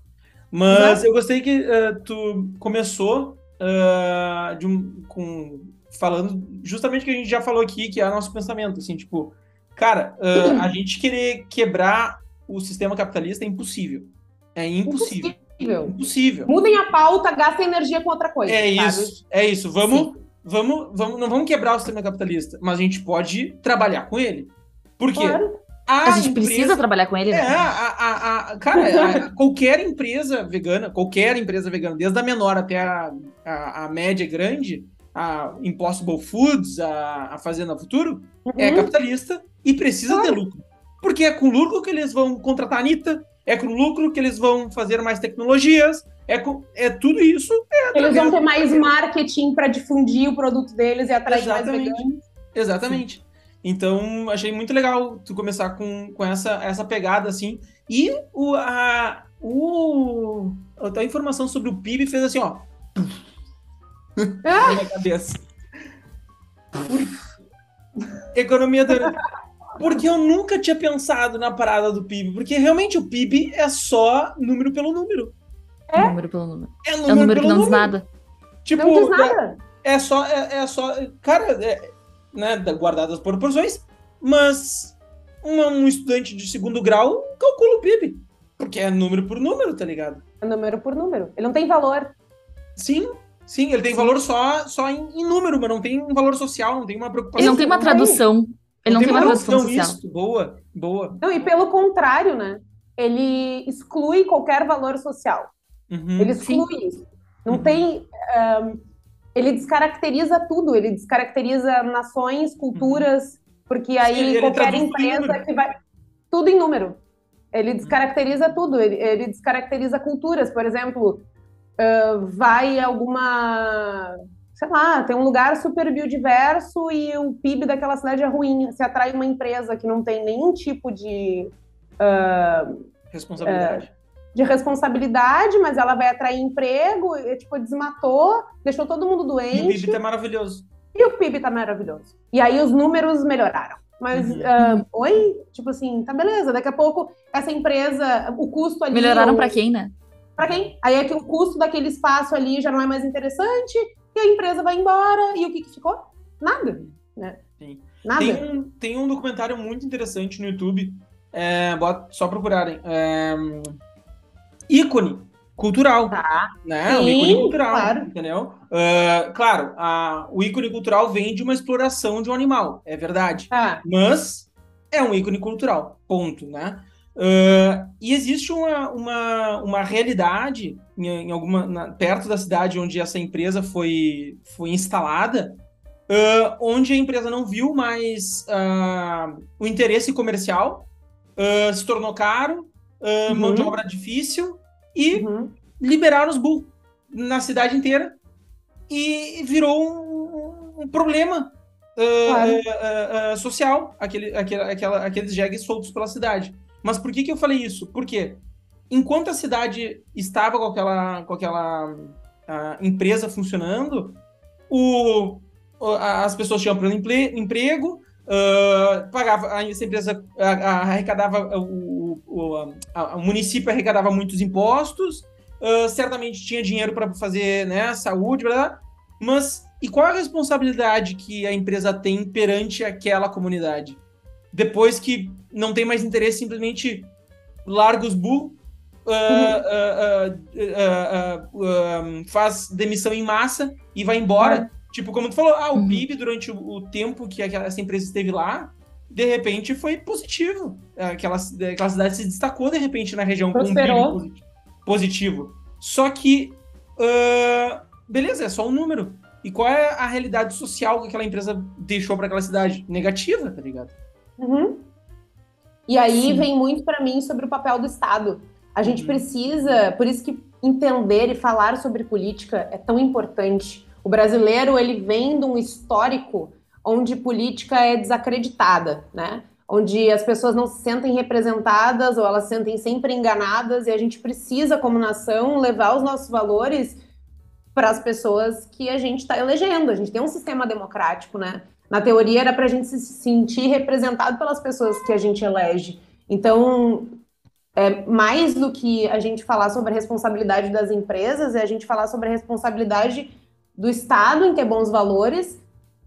Speaker 1: Mas
Speaker 3: Exato.
Speaker 1: eu gostei que eh, tu começou ah, de um, com, falando justamente o que a gente já falou aqui, que é o nosso pensamento, assim, tipo, cara, ah, a gente querer quebrar o sistema capitalista é impossível. É impossível.
Speaker 3: Impossível.
Speaker 1: Impossível.
Speaker 3: Mudem a pauta, gastem energia com outra coisa.
Speaker 1: É
Speaker 3: sabe?
Speaker 1: isso, é isso. Vamos, vamos, vamos, não vamos quebrar o sistema capitalista, mas a gente pode trabalhar com ele. Por quê?
Speaker 3: Claro.
Speaker 2: A gente precisa trabalhar com ele,
Speaker 1: É,
Speaker 2: né?
Speaker 1: a, a, a- cara, a- qualquer empresa vegana, qualquer empresa vegana, desde a menor até a, a, a média e grande, a Impossible Foods, a, a Fazenda Futuro, é
Speaker 3: Uhum.
Speaker 1: capitalista e precisa ter lucro. Porque é com lucro que eles vão contratar a Anitta, é com lucro que eles vão fazer mais tecnologias, é, com, é tudo isso. É
Speaker 3: Eles vão ter mais marketing para difundir o produto deles e atrair mais
Speaker 1: Exatamente.
Speaker 3: veganos.
Speaker 1: Exatamente. Então, achei muito legal tu começar com, com essa, essa pegada, assim. E o, a, o, a informação sobre o PIB fez assim, ó. Na minha cabeça. Economia da... Porque eu nunca tinha pensado na parada do PIB. Porque realmente o PIB é só número pelo número.
Speaker 3: É?
Speaker 2: Número pelo número.
Speaker 1: É
Speaker 2: É
Speaker 1: número,
Speaker 2: um número que
Speaker 1: pelo
Speaker 2: não diz
Speaker 1: número.
Speaker 2: nada.
Speaker 1: Tipo,
Speaker 3: Não diz nada.
Speaker 1: é só, é, é só, cara, é, né, da- guardadas as proporções, mas uma- um estudante de segundo grau calcula o PIB, porque é número por número, tá ligado?
Speaker 3: É número por número. Ele não tem valor.
Speaker 1: Sim, sim, ele tem valor só, só em, em número, mas não tem um valor social, não tem uma preocupação.
Speaker 2: Ele não tem uma
Speaker 3: não
Speaker 2: tradução. Ele não tem uma tradução
Speaker 1: tradução,
Speaker 2: social.
Speaker 1: isso, boa, boa.
Speaker 3: Não, e pelo contrário, né? Ele exclui qualquer valor social.
Speaker 1: Uhum.
Speaker 3: Ele exclui isso. Não
Speaker 1: Uhum.
Speaker 3: tem. ahn, ele descaracteriza tudo, ele descaracteriza nações, culturas, porque aí
Speaker 1: ele
Speaker 3: qualquer empresa que vai. Tudo em número. Ele descaracteriza tudo, ele, ele descaracteriza culturas. Por exemplo, ah, vai alguma. Sei lá, tem um lugar super biodiverso e o PIB daquela cidade é ruim. Se atrai uma empresa que não tem nenhum tipo de
Speaker 1: Responsabilidade.
Speaker 3: De responsabilidade, mas ela vai atrair emprego, e, tipo, desmatou, deixou todo mundo
Speaker 1: E o
Speaker 3: doente,
Speaker 1: PIB tá maravilhoso.
Speaker 3: e o PIB tá maravilhoso. E aí os números melhoraram. Mas,
Speaker 1: Uhum.
Speaker 3: ah, oi? Tipo assim, tá beleza, daqui a pouco essa empresa, o custo ali...
Speaker 2: Melhoraram
Speaker 3: o-
Speaker 2: pra quem, né?
Speaker 3: Pra quem? Aí é que o custo daquele espaço ali já não é mais interessante, e a empresa vai embora, e o que que ficou? Nada, né?
Speaker 1: Sim.
Speaker 3: Nada.
Speaker 1: Tem um, tem um documentário muito interessante no YouTube. É, bota, só procurarem. É, ícone cultural.
Speaker 3: Tá.
Speaker 1: Né? o
Speaker 3: Sim,
Speaker 1: ícone cultural.
Speaker 3: claro.
Speaker 1: Entendeu? Ah, claro, a- o ícone cultural vem de uma exploração de um animal. É verdade.
Speaker 3: Tá.
Speaker 1: Mas é um ícone cultural. Ponto, né? Ah, e existe uma, uma, uma realidade em, em alguma, na- perto da cidade onde essa empresa foi, foi instalada, ah, onde a empresa não viu mais o interesse comercial, se tornou caro, ah, mão de
Speaker 3: Uhum.
Speaker 1: obra difícil e
Speaker 3: Uhum.
Speaker 1: liberaram os burros na cidade inteira e virou um, um problema ah,
Speaker 3: Claro.
Speaker 1: ah, ah, social, aquele, aquele, aquela, aqueles jegues soltos pela cidade. Mas por que, que eu falei isso? Porque enquanto a cidade estava com aquela, com aquela empresa funcionando, o, as pessoas tinham pleno emprego, pagava, essa empresa arrecadava, o, o, a- o município arrecadava muitos impostos, ah, certamente tinha dinheiro para fazer né, saúde, blá, mas e qual a responsabilidade que a empresa tem perante aquela comunidade? Depois que não tem mais interesse, simplesmente larga os burros, ah, ah, ah, faz demissão em massa e vai embora. Tipo, como tu falou, ah, o
Speaker 2: Uhum.
Speaker 1: PIB durante o, o tempo que aquela, essa empresa esteve lá, de repente foi positivo. Aquela, aquela cidade se destacou, de repente, na região com um positivo. Só que, ah, beleza, é só um número. E qual é a realidade social que aquela empresa deixou para aquela cidade? Negativa, tá ligado?
Speaker 3: Uhum. E aí
Speaker 2: Sim.
Speaker 3: vem muito para mim sobre o papel do Estado. A gente
Speaker 1: Uhum.
Speaker 3: precisa, por isso que entender e falar sobre política é tão importante. O brasileiro ele vem de um histórico onde política é desacreditada, né? onde as pessoas não se sentem representadas ou elas se sentem sempre enganadas e a gente precisa, como nação, levar os nossos valores para as pessoas que a gente está elegendo. A gente tem um sistema democrático, né? Na teoria era para a gente se sentir representado pelas pessoas que a gente elege. Então, é, mais do que a gente falar sobre a responsabilidade das empresas, é a gente falar sobre a responsabilidade do Estado em ter bons valores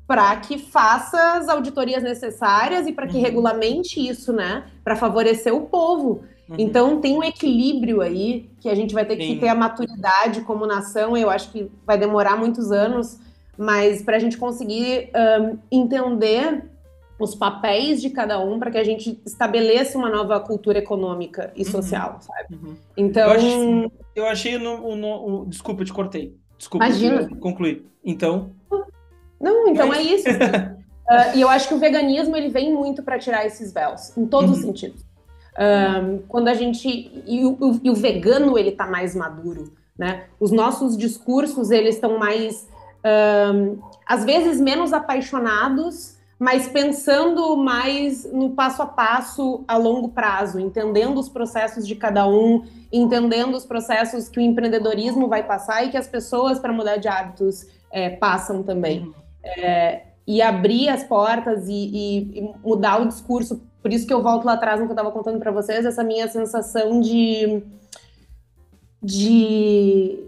Speaker 3: para que faça as auditorias necessárias e para que uhum. regulamente isso, né, para favorecer o povo. Uhum. Então tem um equilíbrio aí que a gente vai ter Sim. que ter a maturidade como nação. Eu acho que vai demorar muitos anos, mas para a gente conseguir um, entender os papéis de cada um para que a gente estabeleça uma nova cultura econômica e uhum. social, sabe? Uhum. Então
Speaker 1: eu achei, eu achei no, no, no, desculpa, te cortei. Desculpa, Imagina. concluir. Então
Speaker 3: não, então é isso. uh, e eu acho que o veganismo ele vem muito para tirar esses véus, em todos uhum. os sentidos. Um, quando a gente e o, e o, vegano ele tá mais maduro, né? Os nossos discursos eles estão mais um, às vezes menos apaixonados, mas pensando mais no passo a passo a longo prazo, entendendo os processos de cada um, entendendo os processos que o empreendedorismo vai passar e que as pessoas para mudar de hábitos é, passam também. Uhum é, e abrir as portas e, e, e, mudar o discurso. Por isso que eu volto lá atrás no que eu estava contando para vocês, essa minha sensação de, de,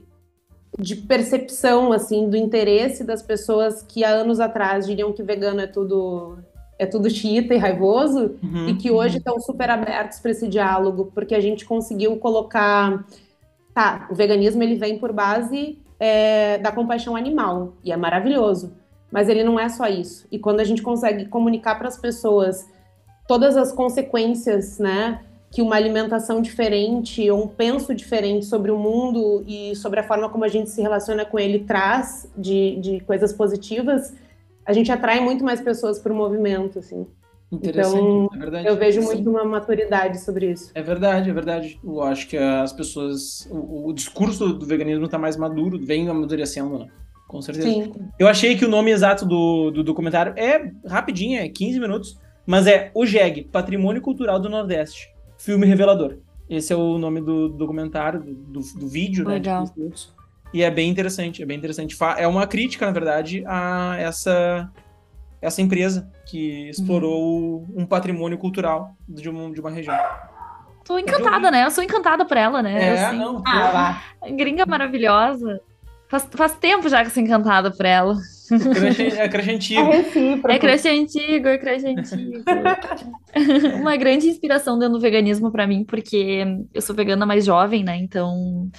Speaker 3: de percepção, assim, do interesse das pessoas que há anos atrás diriam que vegano é tudo é tudo xiita e raivoso, uhum, e que hoje estão uhum. super abertos para esse diálogo, porque a gente conseguiu colocar. Tá, o veganismo ele vem por base é, da compaixão animal, e é maravilhoso mas ele não é só isso. E quando a gente consegue comunicar para as pessoas todas as consequências, né, que uma alimentação diferente ou um penso diferente sobre o mundo e sobre a forma como a gente se relaciona com ele traz de, de coisas positivas, a gente atrai muito mais pessoas para o movimento, assim. Então, é verdade. eu vejo muito uma maturidade sobre isso.
Speaker 1: É verdade, é verdade. Eu acho que as pessoas. O, o discurso do veganismo está mais maduro, vem amadurecendo, né? Com certeza. Sim. Eu achei que o nome exato do, do documentário é rapidinho, é 15 minutos, mas é O JEG, Patrimônio Cultural do Nordeste. Filme revelador. Esse é o nome do documentário, do, do, do vídeo,
Speaker 2: Legal.
Speaker 1: né? E é bem interessante, é bem interessante. É uma crítica, na verdade, a essa, essa empresa que explorou uhum. um patrimônio cultural de uma, de uma região.
Speaker 2: Tô encantada, né? Eu sou encantada por ela, né?
Speaker 1: É, assim, não. Ah,
Speaker 2: gringa maravilhosa. Faz, faz tempo já que eu sou encantada por ela.
Speaker 1: É crush antigo.
Speaker 2: É, é crush antigo, é crush antigo. Uma grande inspiração dentro do veganismo para mim, porque eu sou vegana mais jovem, né? Então,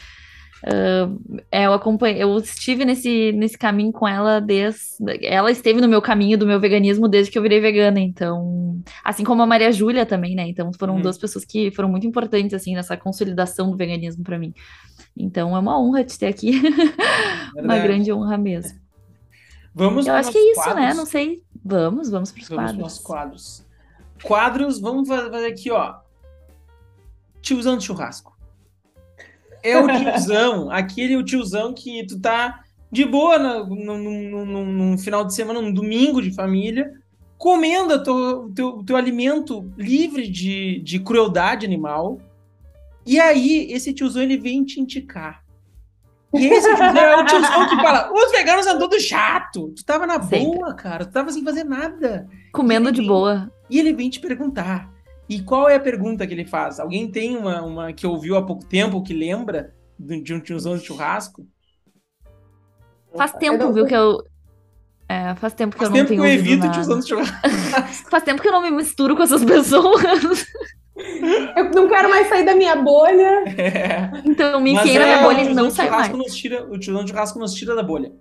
Speaker 2: uh, eu acompanhei, eu estive nesse, nesse caminho com ela desde. Ela esteve no meu caminho do meu veganismo desde que eu virei vegana. Então, assim como a Maria Júlia também, né? Então, foram uhum. duas pessoas que foram muito importantes, assim, nessa consolidação do veganismo para mim. Então é uma honra te ter aqui. uma grande honra mesmo.
Speaker 1: Vamos
Speaker 2: Eu acho que é isso, né? quadros. né? Não sei. Vamos, vamos para os quadros.
Speaker 1: Vamos quadros. Quadros, vamos fazer aqui, ó. Tiozão de churrasco. É o tiozão, aquele o tiozão que tu tá de boa no, no, no, no, final de semana, num domingo de família, comendo o teu, teu alimento livre de, de crueldade animal, e aí, esse tiozão, ele vem te indicar. E esse tiozão é o tiozão que fala: os veganos são tudo chato. Tu tava na Sempre. boa, cara. Tu tava sem fazer nada.
Speaker 2: Comendo de
Speaker 1: vem,
Speaker 2: boa.
Speaker 1: E ele vem te perguntar. E qual é a pergunta que ele faz? Alguém tem uma, uma que ouviu há pouco tempo que lembra de um tiozão de churrasco?
Speaker 2: Faz tempo, viu, que eu. É, faz tempo que faz eu não tenho que eu evito tiozão de churrasco. faz tempo que eu não me misturo com essas pessoas.
Speaker 3: Eu não quero mais sair da minha bolha.
Speaker 2: É. Então, me enfiei na minha bolha e não sai mais.
Speaker 1: Nos tira, o tiozão de churrasco nos tira da bolha.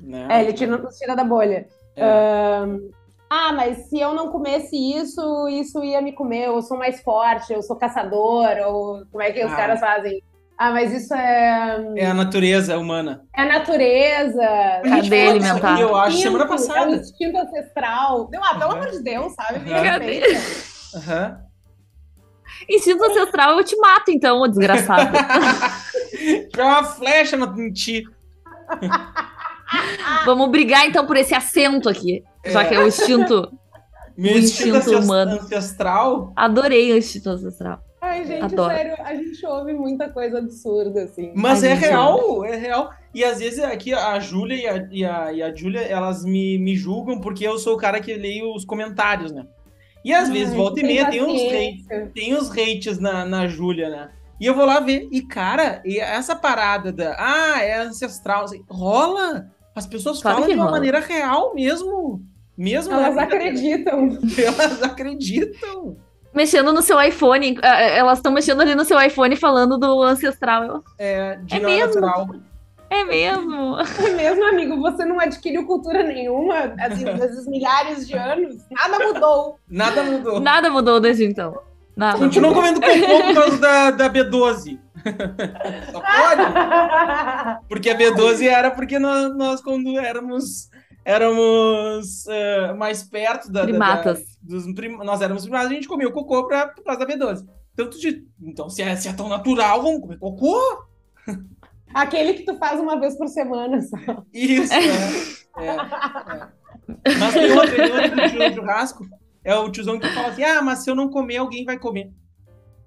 Speaker 3: Né? É, ele tira, nos tira da bolha. É. Um, ah, mas se eu não comesse isso, isso ia me comer. Eu sou mais forte, eu sou caçador, ou como é que ah. os caras fazem? Ah, mas isso é.
Speaker 1: É a natureza humana.
Speaker 3: É a natureza.
Speaker 2: Cadê alimentar?
Speaker 1: Eu acho, semana passada. É
Speaker 3: o instinto ancestral. Não, ah, pelo uhum. amor de Deus, sabe?
Speaker 1: Uhum. Aham. Uhum.
Speaker 2: Instinto ancestral, eu te mato, então, ô desgraçado.
Speaker 1: Tiver uma flecha no ti.
Speaker 2: Vamos brigar, então, por esse assento aqui. Já é. que é o instinto.
Speaker 1: Meu
Speaker 2: O
Speaker 1: instinto
Speaker 2: instinto humano.
Speaker 1: ancestral.
Speaker 2: Adorei o Instinto Ancestral.
Speaker 3: Ai, gente,
Speaker 2: Adoro.
Speaker 3: sério, a gente ouve muita coisa absurda, assim.
Speaker 1: Mas
Speaker 2: Ai,
Speaker 1: é real, é real. E às vezes aqui a Júlia e a, e a, e a Júlia, elas me, me julgam porque eu sou o cara que leio os comentários, né? E às vezes, volta e meia, tem uns, tem uns hates na, na Júlia, né? E eu vou lá ver. E, cara, e essa parada da. Ah, é ancestral. assim, rola! As pessoas
Speaker 2: Claro
Speaker 1: falam de uma
Speaker 2: rola.
Speaker 1: maneira real mesmo. Mesmo
Speaker 3: Elas acreditam.
Speaker 1: Elas acreditam.
Speaker 2: Mexendo no seu iPhone, eh, elas estão mexendo ali no seu iPhone falando do ancestral.
Speaker 1: É, de
Speaker 2: É mesmo? É mesmo?
Speaker 3: É mesmo, amigo, você não adquiriu cultura nenhuma, assim, desses milhares de anos. Nada mudou.
Speaker 1: Nada mudou.
Speaker 2: Nada mudou desde então. Nada.
Speaker 1: Continuam comendo cocô por causa da, da B12. Só pode. Porque a B12 era porque nós, nós quando éramos éramos eh, mais perto da, da-
Speaker 2: Primatas.
Speaker 1: da- dos prim- nós éramos primatas, a gente comia o cocô pra, por causa da B12. Tanto de, então, se é, se é tão natural, vamos comer cocô?
Speaker 3: Aquele que tu faz uma vez por semana só.
Speaker 1: Isso, é. é, é. Mas tem outro, tem outro do churrasco. É o tiozão que fala assim: ah, mas se eu não comer, alguém vai comer.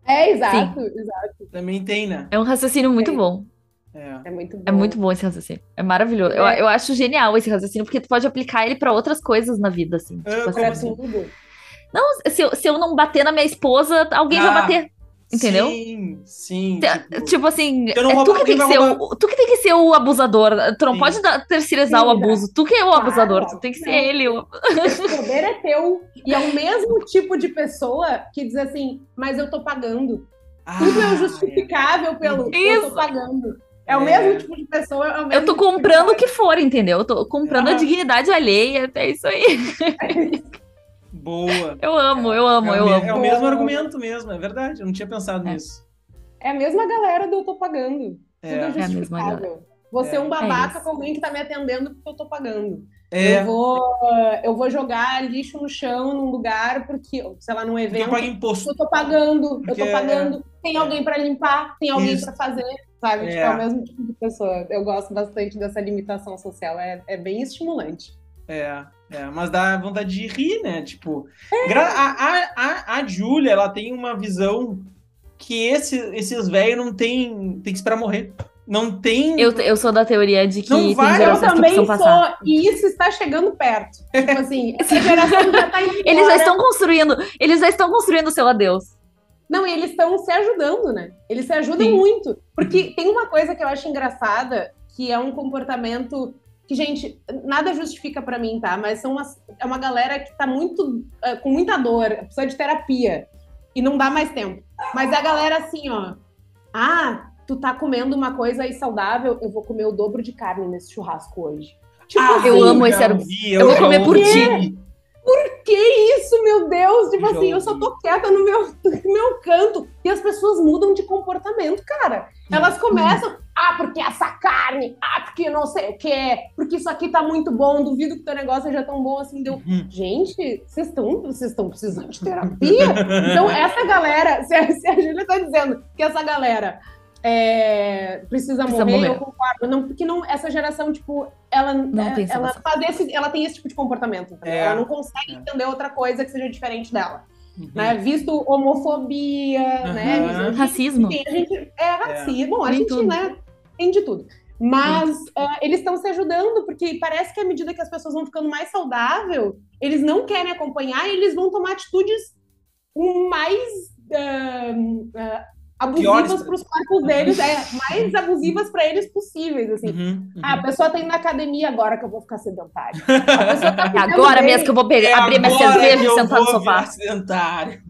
Speaker 3: É, exato, exato.
Speaker 1: Também tem, né?
Speaker 2: É um raciocínio muito
Speaker 3: Sim.
Speaker 2: bom.
Speaker 1: É.
Speaker 3: É muito bom.
Speaker 2: É muito bom esse raciocínio. É maravilhoso. Eu,
Speaker 3: É.
Speaker 2: eu acho genial esse raciocínio, porque tu pode aplicar ele pra outras coisas na vida, assim.
Speaker 1: Ah,
Speaker 2: Tipo assim,
Speaker 1: assim?
Speaker 3: tudo.
Speaker 2: Não, se eu, se eu não bater na minha esposa, alguém vai
Speaker 1: Ah,
Speaker 2: bater. Entendeu?
Speaker 1: Sim, sim. Tipo-
Speaker 2: Tipo assim, é tu que tem que ser o, tu que tem que ser o abusador. Tu não
Speaker 1: Sim.
Speaker 2: pode dar- terceirizar
Speaker 3: Sim,
Speaker 2: o abuso. Tu que é o
Speaker 3: Claro,
Speaker 2: abusador. Tu tem que ser
Speaker 3: não.
Speaker 2: ele. O...
Speaker 3: O poder é teu. E é o mesmo tipo de pessoa que diz assim, mas eu tô pagando. Tudo é
Speaker 1: Ah,
Speaker 3: justificável pelo eu tô
Speaker 2: Isso.
Speaker 3: pagando. É o
Speaker 1: É.
Speaker 3: mesmo tipo de pessoa. É o mesmo
Speaker 2: Eu tô
Speaker 3: tipo
Speaker 2: comprando o que for, entendeu? Eu tô comprando a
Speaker 1: Ah.
Speaker 2: dignidade alheia. É isso aí.
Speaker 1: Boa.
Speaker 2: Eu amo, eu amo,
Speaker 1: é,
Speaker 2: eu amo.
Speaker 1: é o mesmo argumento mesmo, é verdade. Eu não tinha pensado
Speaker 2: É.
Speaker 1: nisso.
Speaker 3: É a mesma galera do eu tô pagando.
Speaker 1: É,
Speaker 3: Tudo é
Speaker 2: a mesma
Speaker 3: justificável. Você é,
Speaker 1: É.
Speaker 3: um babaca
Speaker 2: isso.
Speaker 3: com alguém que tá me atendendo porque eu tô pagando.
Speaker 1: é.
Speaker 3: Eu, vou, eu vou jogar lixo no chão num lugar porque, sei lá, num
Speaker 1: Porque eu
Speaker 3: evento.
Speaker 1: pago imposto.
Speaker 3: Eu tô pagando,
Speaker 1: Porque
Speaker 3: eu tô pagando. Tem
Speaker 1: é.
Speaker 3: alguém pra limpar, tem alguém
Speaker 1: Isso.
Speaker 3: pra fazer, sabe?
Speaker 1: É.
Speaker 3: Tipo, é o mesmo tipo de pessoa. Eu gosto bastante dessa limitação social. É, é bem estimulante.
Speaker 1: É, é, mas dá vontade de rir, né? Tipo, a, a, a, a Júlia, ela tem uma visão que esse, esses velhos não tem, tem que esperar morrer. Não tem.
Speaker 2: Eu, eu sou da teoria de que
Speaker 1: Não vai, eu
Speaker 3: também sou,
Speaker 2: passar.
Speaker 3: e isso está chegando perto. Tipo assim, essa geração já tá indo
Speaker 2: Eles já estão construindo, eles já estão construindo o seu adeus.
Speaker 3: Não, e eles estão se ajudando, né? Eles se ajudam
Speaker 2: Sim.
Speaker 3: muito. Porque tem uma coisa que eu acho engraçada, que é um comportamento que, gente, nada justifica pra mim, tá? Mas são umas- é uma galera que tá muito eh, com muita dor, precisa de terapia e não dá mais tempo. Mas é a galera assim, ó. Ah, tu tá comendo uma coisa aí saudável, eu vou comer o dobro de carne nesse churrasco hoje. Tipo,
Speaker 1: Ah,
Speaker 2: eu
Speaker 3: assim,
Speaker 2: amo esse argumento.
Speaker 1: ouvi,
Speaker 2: Eu vou comer por ti.
Speaker 3: que isso, meu Deus? Tipo assim, eu só tô quieta no meu, no meu canto. E as pessoas mudam de comportamento, cara. Elas começam, ah, porque essa carne, ah, porque não sei o quê, porque isso aqui tá muito bom, duvido que teu negócio seja tão bom assim. Deu,
Speaker 1: Uhum.
Speaker 3: gente, vocês estão vocês estão precisando de terapia? Então, essa galera, se a, se a Júlia tá dizendo que essa galera é, precisa,
Speaker 2: Precisa
Speaker 3: morrer,
Speaker 2: morrer.
Speaker 3: eu concordo. Não, porque não, essa geração, tipo, ela,
Speaker 2: Não
Speaker 3: é,
Speaker 2: tem
Speaker 3: ela, faz esse, ela tem esse tipo de comportamento?
Speaker 1: É.
Speaker 3: Ela não consegue
Speaker 1: É.
Speaker 3: entender outra coisa que seja diferente dela.
Speaker 1: Uhum.
Speaker 3: Né? Visto homofobia, né?
Speaker 1: Aham.
Speaker 3: misoginia,
Speaker 2: Racismo.
Speaker 3: enfim, a gente, é racismo, a
Speaker 2: Tem
Speaker 3: gente, né, tem de tudo. Mas ah, eles estão se ajudando, porque parece que à medida que as pessoas vão ficando mais saudável, eles não querem acompanhar e eles vão tomar atitudes mais ah, ah, abusivas para os corpos deles, é, mais abusivas para eles possíveis, assim.
Speaker 1: Uhum, uhum.
Speaker 3: Ah, a pessoa tá indo na academia agora que eu vou ficar sedentária. Tá
Speaker 2: agora
Speaker 3: bem.
Speaker 2: mesmo que eu vou pegar,
Speaker 1: É
Speaker 2: abrir minha cerveja e sentar no sofá.
Speaker 1: sedentário.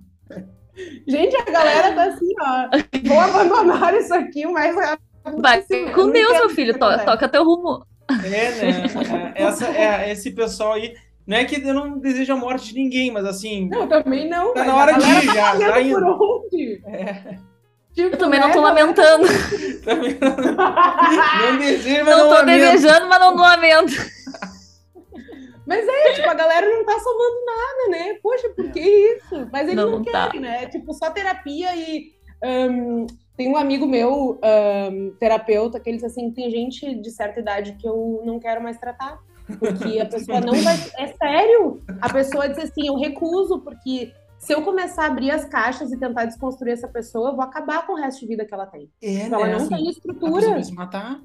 Speaker 3: Gente, a galera tá assim, ó. Vou abandonar isso aqui o mais rápido
Speaker 2: Vai com
Speaker 3: não
Speaker 2: Deus, meu filho. To-
Speaker 3: acontece.
Speaker 2: toca teu rumo.
Speaker 1: É, né? É, Essa, é, esse pessoal aí. Não é que eu não desejo a morte de ninguém, mas assim.
Speaker 3: Não, também não.
Speaker 1: Tá na hora de ir já,
Speaker 3: tá
Speaker 1: já
Speaker 3: fazendo
Speaker 1: indo.
Speaker 3: por onde?
Speaker 1: É,
Speaker 3: Tipo,
Speaker 2: Eu também não
Speaker 3: né,
Speaker 2: tô
Speaker 3: galera?
Speaker 2: lamentando.
Speaker 1: também não, não desejo, mas
Speaker 2: Não tô
Speaker 1: lamento.
Speaker 2: desejando, mas não lamento.
Speaker 3: Mas é, tipo, a galera não tá somando nada, né? Poxa, por que isso? Mas eles
Speaker 2: Não
Speaker 3: não,
Speaker 2: tá.
Speaker 3: querem, né? Tipo, só terapia e. ahn, tem um amigo meu, ahn, terapeuta, que ele diz assim: tem gente de certa idade que eu não quero mais tratar. Porque a pessoa não vai. É sério! A pessoa diz assim: eu recuso, porque se eu começar a abrir as caixas e tentar desconstruir essa pessoa, eu vou acabar com o resto de vida que ela tem.
Speaker 1: É,
Speaker 3: ela
Speaker 1: né?
Speaker 3: não
Speaker 1: Assim,
Speaker 3: tem
Speaker 1: A pessoa
Speaker 3: estrutura.
Speaker 1: vai se matar.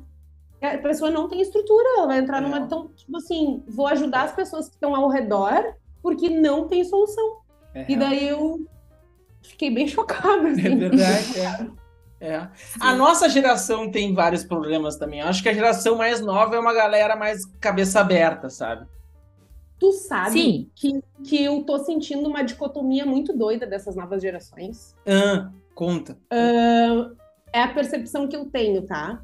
Speaker 3: A pessoa não tem estrutura, ela vai entrar numa.
Speaker 1: É.
Speaker 3: Então, tipo assim, vou ajudar as pessoas que estão ao redor, porque não tem solução.
Speaker 1: É,
Speaker 3: E daí eu fiquei bem chocada.
Speaker 1: É
Speaker 3: Assim.
Speaker 1: verdade, é. É. A nossa geração tem vários problemas também. Eu Acho que a geração mais nova é uma galera mais cabeça aberta, sabe?
Speaker 3: Tu sabe
Speaker 2: Sim.
Speaker 3: que, que eu tô sentindo uma dicotomia muito doida dessas novas gerações.
Speaker 1: Ah, conta.
Speaker 3: É a percepção que eu tenho, tá?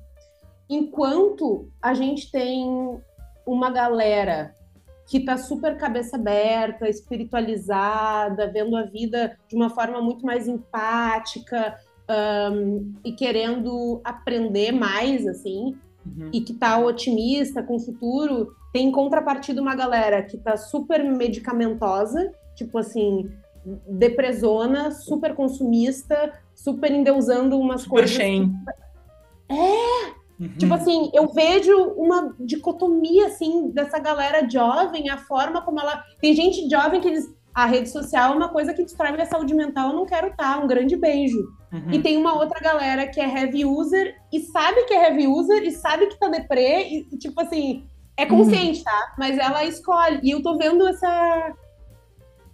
Speaker 3: Enquanto a gente tem uma galera que tá super cabeça aberta, espiritualizada, vendo a vida de uma forma muito mais empática ahn, e querendo aprender mais, assim,
Speaker 1: Uhum.
Speaker 3: e que tá otimista com o futuro, tem em contrapartida uma galera que tá super medicamentosa, tipo assim, depresona, super consumista, super endeusando umas
Speaker 1: Super
Speaker 3: coisas.
Speaker 1: Shane. É!
Speaker 3: Tipo assim, eu vejo uma dicotomia, assim, dessa galera jovem, a forma como ela. Tem gente jovem que diz. A rede social é uma coisa que destrói minha saúde mental, eu não quero estar. Um grande beijo.
Speaker 1: Uhum.
Speaker 3: E tem uma outra galera que é heavy user e sabe que é heavy user e sabe que tá deprê e, e, tipo assim, é consciente, tá? Mas ela escolhe. E eu tô vendo essa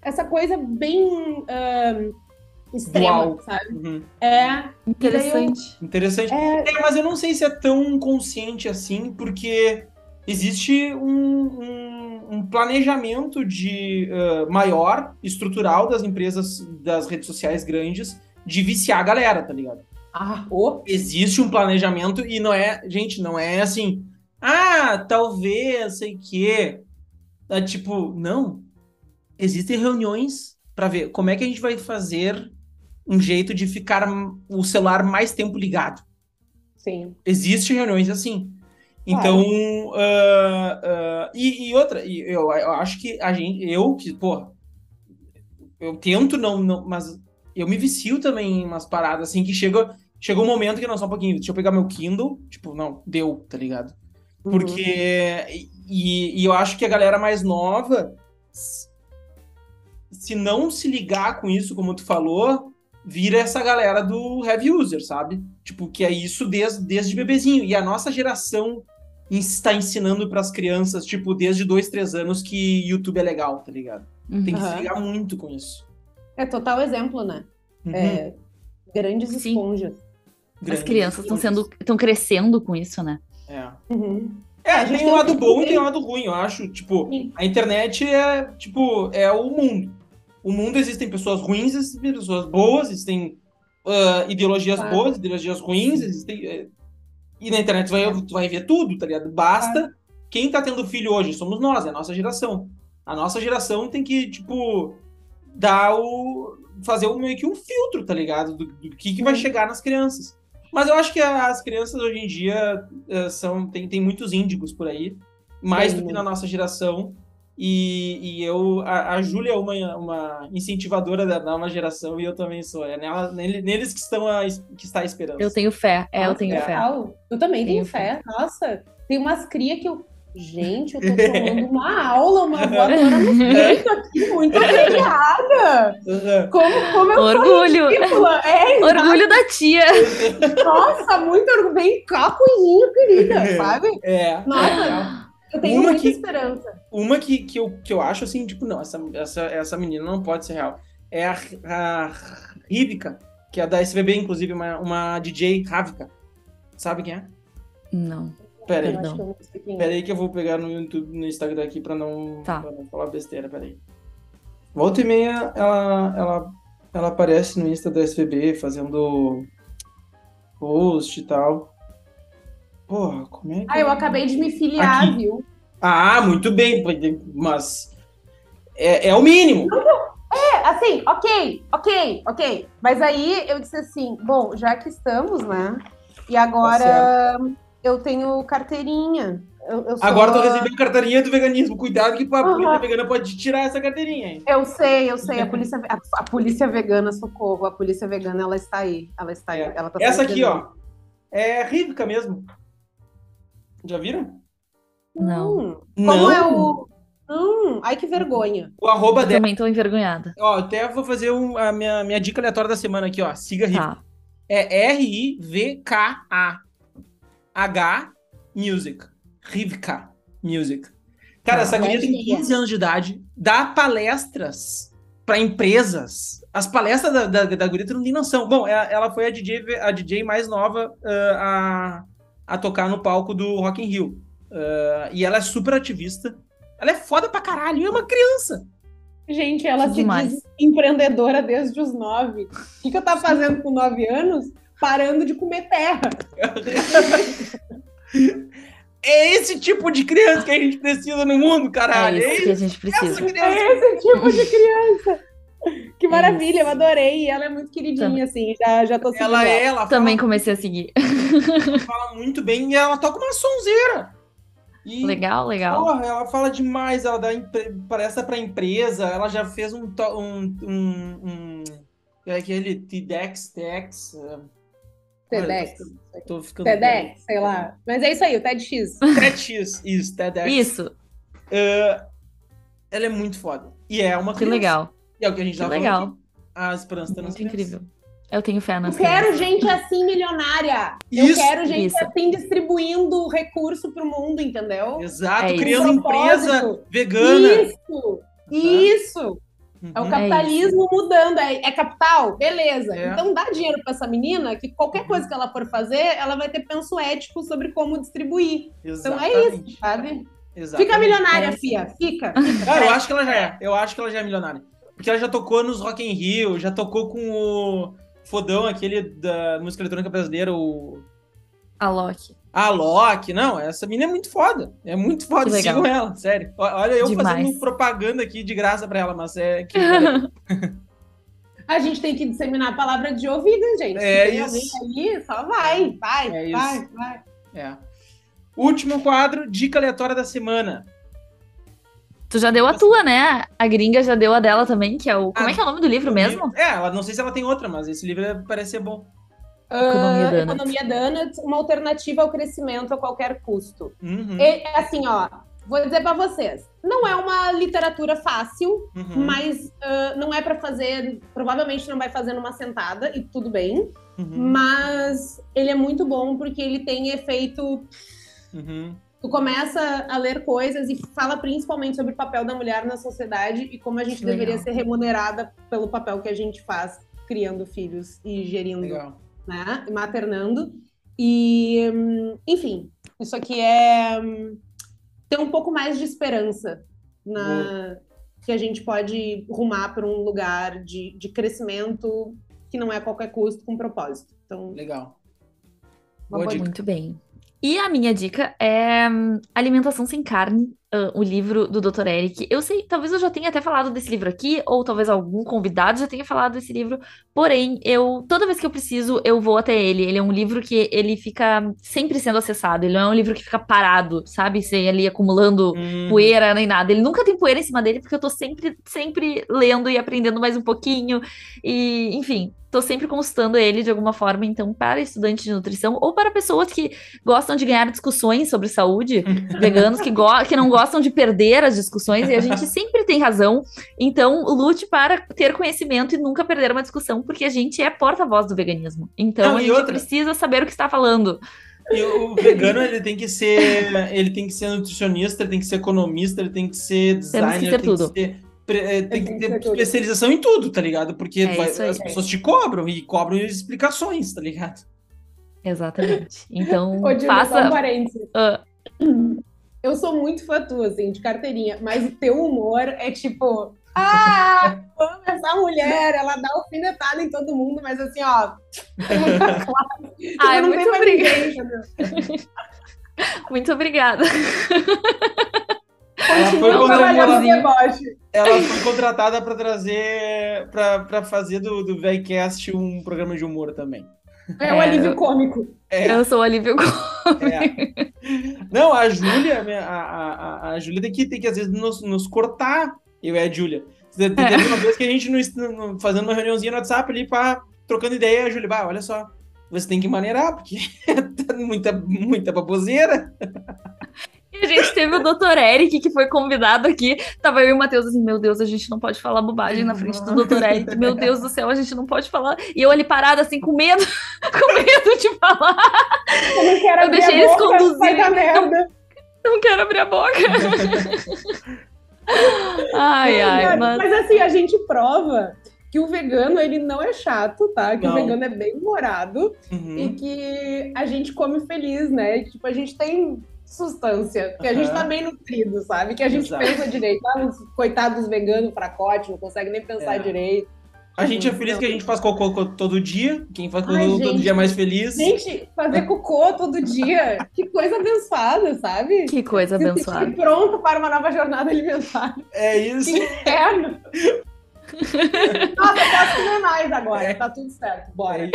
Speaker 3: essa coisa bem extrema,
Speaker 1: Dual.
Speaker 3: sabe?
Speaker 1: Uhum.
Speaker 3: É,
Speaker 2: Interessante.
Speaker 1: Interessante.
Speaker 3: é,
Speaker 1: É, mas eu não sei se é tão consciente assim, porque existe um, um- um planejamento de ah, maior, estrutural das empresas, das redes sociais grandes, de viciar a galera, tá ligado?
Speaker 3: ah, ô,
Speaker 1: Existe um planejamento e não é, gente, não é assim, ah, talvez, sei que. É tipo, não. Existem reuniões para ver como é que a gente vai fazer um jeito de ficar o celular mais tempo ligado.
Speaker 3: sim.
Speaker 1: Existem reuniões assim. Então, ah, ah, e, e outra, e eu, eu acho que a gente, eu que, porra, eu tento não, não, mas eu me vicio também em umas paradas assim que chega, chega um momento que não, só um pouquinho, deixa eu pegar meu Kindle, tipo, não, deu, tá ligado?
Speaker 3: Uhum.
Speaker 1: Porque, e, e eu acho que a galera mais nova, se não se ligar com isso, como tu falou, vira essa galera do heavy user, sabe? Tipo, que é isso desde, desde bebezinho. E a nossa geração está ensinando para as crianças, tipo, desde dois, três anos, que YouTube é legal, tá ligado? Tem que se ligar muito com isso.
Speaker 3: É total exemplo, né?
Speaker 1: Uhum.
Speaker 3: É, grandes
Speaker 2: Sim.
Speaker 3: esponjas.
Speaker 2: As
Speaker 1: Grande
Speaker 2: crianças estão sendo, estão crescendo com isso, né?
Speaker 1: É.
Speaker 3: Uhum.
Speaker 1: É,
Speaker 3: A gente
Speaker 1: tem um lado bom e tem um lado ruim, eu acho. Tipo,
Speaker 3: Sim.
Speaker 1: a internet é, tipo, é o mundo. O mundo existem pessoas ruins, existem pessoas boas, existem ah, ideologias
Speaker 3: Claro.
Speaker 1: boas, ideologias ruins, existem. E na internet tu vai, tu vai ver tudo, tá ligado? Basta. Quem tá tendo filho hoje somos nós, é a nossa geração. A nossa geração tem que, tipo, dar o. fazer o, meio que um filtro, tá ligado? Do, do que, que vai chegar nas crianças. Mas eu acho que as crianças hoje em dia eh, são tem, tem muitos índigos por aí, mais
Speaker 3: Tem,
Speaker 1: do que na nossa geração. E, e eu, a, a Júlia é uma, uma incentivadora da nova geração e eu também sou. É nela, nele- neles que estão a, que está a esperança.
Speaker 2: Eu tenho fé. É, eu
Speaker 3: Nossa,
Speaker 2: tenho
Speaker 1: é.
Speaker 2: fé.
Speaker 3: Real. Eu também tenho
Speaker 2: Tenho
Speaker 3: fé. Nossa, tem umas cria que eu. Gente, eu tô tomando uma aula, uma voadora no peito aqui, muito obrigada. Como, como eu
Speaker 2: Orgulho.
Speaker 3: É.
Speaker 2: Orgulho da tia.
Speaker 3: Nossa, muito orgulho. Vem cá, coisinha, querida, sabe?
Speaker 1: É.
Speaker 3: Nossa, eu tenho
Speaker 1: Uma
Speaker 3: muita
Speaker 1: que-
Speaker 3: esperança.
Speaker 1: Uma que, que, eu, que eu acho assim, tipo, não, essa, essa, essa menina não pode ser real. É a, a Rivica, que é da SBB, inclusive, uma, uma DJ Ravica. Sabe quem é?
Speaker 2: Não.
Speaker 1: Pera aí.
Speaker 3: Não é.
Speaker 1: Pera aí que eu vou pegar no YouTube, no Instagram aqui pra não,
Speaker 2: Tá.
Speaker 1: pra não falar besteira, pera aí. Volta e meia, ela, ela, ela aparece no Insta da SBB fazendo post e tal. Porra, como é que...
Speaker 3: Ah, eu acabei de me filiar,
Speaker 1: Aqui.
Speaker 3: viu?
Speaker 1: Ah, muito bem, mas é, é o mínimo.
Speaker 3: É, assim, ok, ok, ok. Mas aí eu disse assim, bom, já que estamos, né? E agora eu tenho carteirinha. Eu, eu sou-
Speaker 1: Agora tô recebendo carteirinha do veganismo. Cuidado que a polícia vegana pode tirar essa carteirinha, hein?
Speaker 3: Eu sei, eu sei. A polícia, a, a polícia vegana, socorro. A polícia vegana, ela está aí. Ela está aí.
Speaker 1: É.
Speaker 3: Ela tá
Speaker 1: Essa aqui, ó, é Rivica mesmo. Já viram?
Speaker 2: Não.
Speaker 3: Hum, como
Speaker 1: Não.
Speaker 3: é o. Hum, ai, que vergonha.
Speaker 1: O arroba
Speaker 2: Eu
Speaker 1: dela.
Speaker 2: também tô envergonhada.
Speaker 1: Ó, até vou fazer um- a minha, minha dica aleatória da semana aqui, ó. Siga Rivka.
Speaker 2: Tá.
Speaker 1: É R-I-V-K-A. H Music. Rivka Music. Cara,
Speaker 2: Tá.
Speaker 1: essa guria tem
Speaker 3: Legal.
Speaker 1: 15 anos de idade, dá palestras para empresas. As palestras da, da, da guria tu não tem noção. Bom, ela, ela foi a DJ, a DJ mais nova ah, a, a tocar no palco do Rock in Rio. Ah, e ela é super ativista. Ela é foda pra caralho, é uma criança.
Speaker 3: Gente, ela se
Speaker 2: Demais.
Speaker 3: diz empreendedora desde os nove. O que, que eu tava fazendo com nove anos? Parando de comer terra.
Speaker 1: É esse tipo de criança que a gente precisa no mundo, caralho.
Speaker 2: É isso que a gente
Speaker 1: essa
Speaker 2: precisa.
Speaker 1: criança.
Speaker 3: É esse tipo de criança. Que maravilha,
Speaker 2: Isso.
Speaker 3: eu adorei. E ela é muito queridinha, assim. Já, já tô seguindo
Speaker 1: Ela é, ela
Speaker 2: Também
Speaker 1: fala,
Speaker 2: comecei a seguir.
Speaker 1: fala muito bem e ela toca uma sonzeira. E,
Speaker 2: Legal, legal.
Speaker 1: Porra, ela fala demais, ela dá empre... palestra pra empresa, ela já fez um. to- um, um, um é aquele TEDx, TEDx. é,
Speaker 3: TEDx.
Speaker 1: olha, Tô ficando.
Speaker 3: TEDx, sei lá. Mas é isso aí, o TEDx.
Speaker 1: TEDx, isso, TEDx.
Speaker 2: Isso,
Speaker 1: É, ela é muito foda. E é uma
Speaker 2: que
Speaker 1: criança.
Speaker 2: legal.
Speaker 1: E é o que a gente
Speaker 2: Que
Speaker 1: tá
Speaker 2: legal.
Speaker 1: falando. A esperança tá nas
Speaker 2: Muito incrível. Eu tenho fé
Speaker 3: Eu
Speaker 2: nas
Speaker 3: quero
Speaker 2: crianças.
Speaker 3: gente assim milionária. Eu
Speaker 1: Isso,
Speaker 3: quero gente
Speaker 2: isso.
Speaker 3: assim distribuindo recurso pro mundo, entendeu?
Speaker 1: Exato,
Speaker 2: É
Speaker 1: criando empresa vegana.
Speaker 3: Isso! Isso! É o
Speaker 1: Uhum.
Speaker 3: capitalismo mudando. É, é capital? Beleza.
Speaker 1: É.
Speaker 3: Então dá dinheiro pra essa menina que qualquer coisa que ela for fazer, ela vai ter penso ético sobre como distribuir. Então é
Speaker 1: Exatamente.
Speaker 3: isso, sabe?
Speaker 1: Exatamente.
Speaker 3: Fica milionária,
Speaker 2: É.
Speaker 3: fia. Fica.
Speaker 1: Ah, eu acho que ela já é. Eu acho que ela já é milionária. Porque ela já tocou nos Rock in Rio, já tocou com o fodão aquele da música eletrônica brasileira, o
Speaker 2: A Loki.
Speaker 1: a Loki. Não, essa menina é muito foda. É muito foda.
Speaker 2: Que legal.
Speaker 1: Sigam ela, sério. Olha eu
Speaker 2: Demais.
Speaker 1: fazendo propaganda aqui de graça pra ela, mas é que
Speaker 3: A gente tem que disseminar a palavra de ouvido, gente.
Speaker 1: É isso.
Speaker 3: alguém aí, só vai, vai,
Speaker 1: É
Speaker 3: vai,
Speaker 1: isso.
Speaker 3: vai.
Speaker 1: é. Último quadro, dica aleatória da semana.
Speaker 2: Tu já deu a tua, né? A gringa já deu a dela também, que é o. Como
Speaker 1: Ah,
Speaker 2: é que é o nome do livro mesmo?
Speaker 1: É, ela não sei se ela tem outra, mas esse livro é- parece ser bom.
Speaker 2: Economia
Speaker 3: Ah,
Speaker 2: Donuts.
Speaker 3: Economia Donuts, uma alternativa ao crescimento a qualquer custo.
Speaker 1: Uhum,
Speaker 3: E, assim, ó, vou dizer pra vocês, não é uma literatura fácil,
Speaker 1: uhum,
Speaker 3: mas ah, não é pra fazer, provavelmente não vai fazer numa sentada e tudo bem,
Speaker 1: uhum,
Speaker 3: mas ele é muito bom porque ele tem efeito
Speaker 1: uhum.
Speaker 3: Tu começa a ler coisas e fala principalmente sobre o papel da mulher na sociedade e como a gente
Speaker 2: Que
Speaker 3: deveria
Speaker 2: legal.
Speaker 3: ser remunerada pelo papel que a gente faz criando filhos e gerindo,
Speaker 1: Legal.
Speaker 3: né? E maternando. E, enfim, isso aqui é ter um pouco mais de esperança na que a gente pode rumar para um lugar de, de crescimento que não é a qualquer custo, com propósito. Então,
Speaker 1: Legal. Boa dica.
Speaker 2: Muito bem. E a minha dica é hum, Alimentação Sem Carne, ah, o livro do Dr. Eric. Eu sei, talvez eu já tenha até falado desse livro aqui, ou talvez algum convidado já tenha falado desse livro. Porém, eu toda vez que eu preciso, eu vou até ele. Ele é um livro que ele fica sempre sendo acessado. Ele não é um livro que fica parado, sabe? Sem ali acumulando
Speaker 1: Uhum.
Speaker 2: poeira nem nada. Ele nunca tem poeira em cima dele, porque eu tô sempre, sempre lendo e aprendendo mais um pouquinho. E, enfim, tô sempre consultando ele de alguma forma. Então, para estudantes de nutrição ou para pessoas que gostam de ganhar discussões sobre saúde, veganos que, go que não gostam de perder as discussões, e a gente sempre tem razão. Então, lute para ter conhecimento e nunca perder uma discussão, porque a gente é porta-voz do veganismo. Então,
Speaker 1: Não,
Speaker 2: a gente
Speaker 1: outra?
Speaker 2: precisa saber o que está falando.
Speaker 1: E o vegano, ele tem que ser. Ele tem que ser nutricionista, ele tem que ser economista, ele tem que ser designer,
Speaker 2: ser
Speaker 1: tem
Speaker 2: tudo.
Speaker 1: que ser. eh, Tem que
Speaker 3: tem que
Speaker 1: ter especialização em tudo, tá ligado? Porque
Speaker 2: É
Speaker 1: vai- as pessoas te cobram e cobram explicações, tá ligado?
Speaker 2: Exatamente. Então,
Speaker 3: Ô, só um
Speaker 2: faça.
Speaker 3: parênteses.
Speaker 2: Ah.
Speaker 3: Eu sou muito fã tua, assim, de carteirinha, mas o teu humor é tipo. Ah, amo essa mulher, ela dá alfinetada em todo mundo, mas assim, ó. Tipo,
Speaker 2: Ai,
Speaker 3: não
Speaker 2: muito obrigada. Muito obrigada.
Speaker 1: Ela foi, ela foi contratada pra trazer. Pra, pra fazer do, do VEGcast um programa de humor também.
Speaker 3: É um
Speaker 2: É.
Speaker 3: alívio cômico.
Speaker 1: É.
Speaker 2: Eu sou alívio
Speaker 1: É. Não, a Júlia, a, a, a- Júlia tem que, tem que às vezes nos, nos cortar, eu e a Júlia. Teve
Speaker 2: É.
Speaker 1: uma vez que a gente, no- no- fazendo uma reuniãozinha no WhatsApp ali, pá, trocando ideia, a Júlia, bah, olha só, você tem que maneirar, porque tá muita, muita baboseira.
Speaker 2: A gente teve o Dr. Eric, que foi convidado aqui. Tava eu e o Matheus assim, meu Deus, a gente não pode falar bobagem na frente do Dr. Eric. Meu Deus do céu, a gente não pode falar. E eu ali parada, assim, com medo, com medo de falar.
Speaker 3: Eu não quero
Speaker 2: Eu
Speaker 3: abrir
Speaker 2: deixei
Speaker 3: a
Speaker 2: eles
Speaker 3: boca,
Speaker 2: conduzirem.
Speaker 3: merda.
Speaker 2: Não quero abrir a boca. ai, ai, mas...
Speaker 3: Mas assim, a gente prova que o vegano, ele não é chato, tá? Que
Speaker 1: Não.
Speaker 3: o vegano é bem humorado
Speaker 1: Uhum.
Speaker 3: e que a gente come feliz, né? Tipo, a gente tem substância, que a gente tá bem nutrido, sabe? Que a gente
Speaker 1: Exato.
Speaker 3: pensa direito. Ah, os coitados veganos, fracote, não consegue nem pensar
Speaker 1: É.
Speaker 3: direito.
Speaker 1: A gente é feliz que a gente faz cocô co- todo dia. Quem faz cocô
Speaker 3: Ai,
Speaker 1: todo
Speaker 3: gente.
Speaker 1: dia é mais feliz.
Speaker 3: Gente, fazer cocô todo dia, que coisa abençoada, sabe?
Speaker 2: Que coisa
Speaker 3: Se
Speaker 2: abençoada.
Speaker 3: pronto para uma nova jornada alimentar.
Speaker 1: É isso.
Speaker 3: Que inferno! Nossa, eu posso comer mais agora, tá tudo certo,
Speaker 1: É
Speaker 3: bora.
Speaker 1: isso.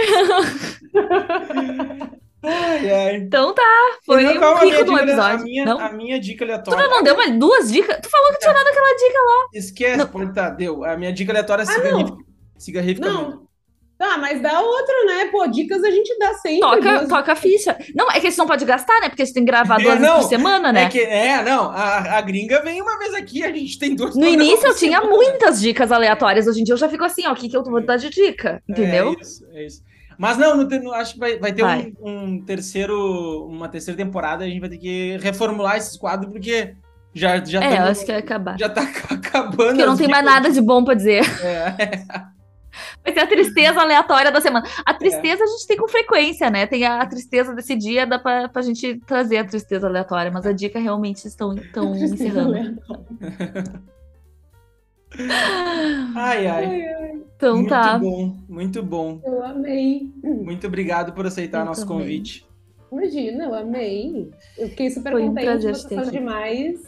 Speaker 1: ai, ai.
Speaker 2: Então tá, foi
Speaker 1: Não,
Speaker 2: um
Speaker 1: calma, a minha
Speaker 2: rico
Speaker 1: dica-
Speaker 2: episódio.
Speaker 1: A minha,
Speaker 2: Não?
Speaker 1: a minha dica
Speaker 2: Tu
Speaker 1: aleatória.
Speaker 2: não deu mais duas dicas? Tu falou que tinha dado aquela dica lá.
Speaker 1: Esquece,
Speaker 2: Não.
Speaker 1: pode tá, deu. A minha dica aleatória é
Speaker 3: Ah,
Speaker 1: cigarrífica.
Speaker 3: Não. Tá, mas dá outra, né? Pô, dicas a gente dá sempre.
Speaker 2: Toca,
Speaker 3: duas-
Speaker 2: toca a ficha. Não, é que a gente não pode gastar, né? Porque a gente tem que gravar
Speaker 1: É,
Speaker 2: duas vezes
Speaker 1: não.
Speaker 2: por semana, né?
Speaker 1: É que, é, não, a, a gringa vem uma vez aqui, a gente tem duas
Speaker 2: No início eu tinha
Speaker 1: semana.
Speaker 2: muitas dicas aleatórias. Hoje em dia eu já fico assim, ó, o que, que eu vou dar de dica? Entendeu?
Speaker 1: É isso, é isso. Mas não, tem- não- acho que vai, vai ter
Speaker 2: Vai.
Speaker 1: Um, um terceiro, uma terceira temporada, a gente vai ter que reformular esses quadros, porque já, já,
Speaker 2: É, eu
Speaker 1: tamo-
Speaker 2: acho que vai acabar.
Speaker 1: já tá acabando.
Speaker 2: Porque não tem mais nada de bom pra dizer.
Speaker 1: É.
Speaker 2: Vai ser a tristeza aleatória da semana. A tristeza a gente tem com frequência, né? Tem a, a tristeza desse dia, dá pra, pra gente trazer a tristeza aleatória, mas a dica realmente estão, estão encerrando.
Speaker 1: Ai, ai.
Speaker 3: Ai, ai,
Speaker 2: Então
Speaker 1: muito
Speaker 2: tá.
Speaker 1: bom, muito bom.
Speaker 3: eu amei.
Speaker 1: Muito obrigado por aceitar
Speaker 2: Eu
Speaker 1: nosso
Speaker 2: também.
Speaker 1: convite.
Speaker 3: Imagina, eu amei. Eu fiquei super
Speaker 2: Foi um
Speaker 3: contente,
Speaker 2: prazer aqui.
Speaker 3: demais.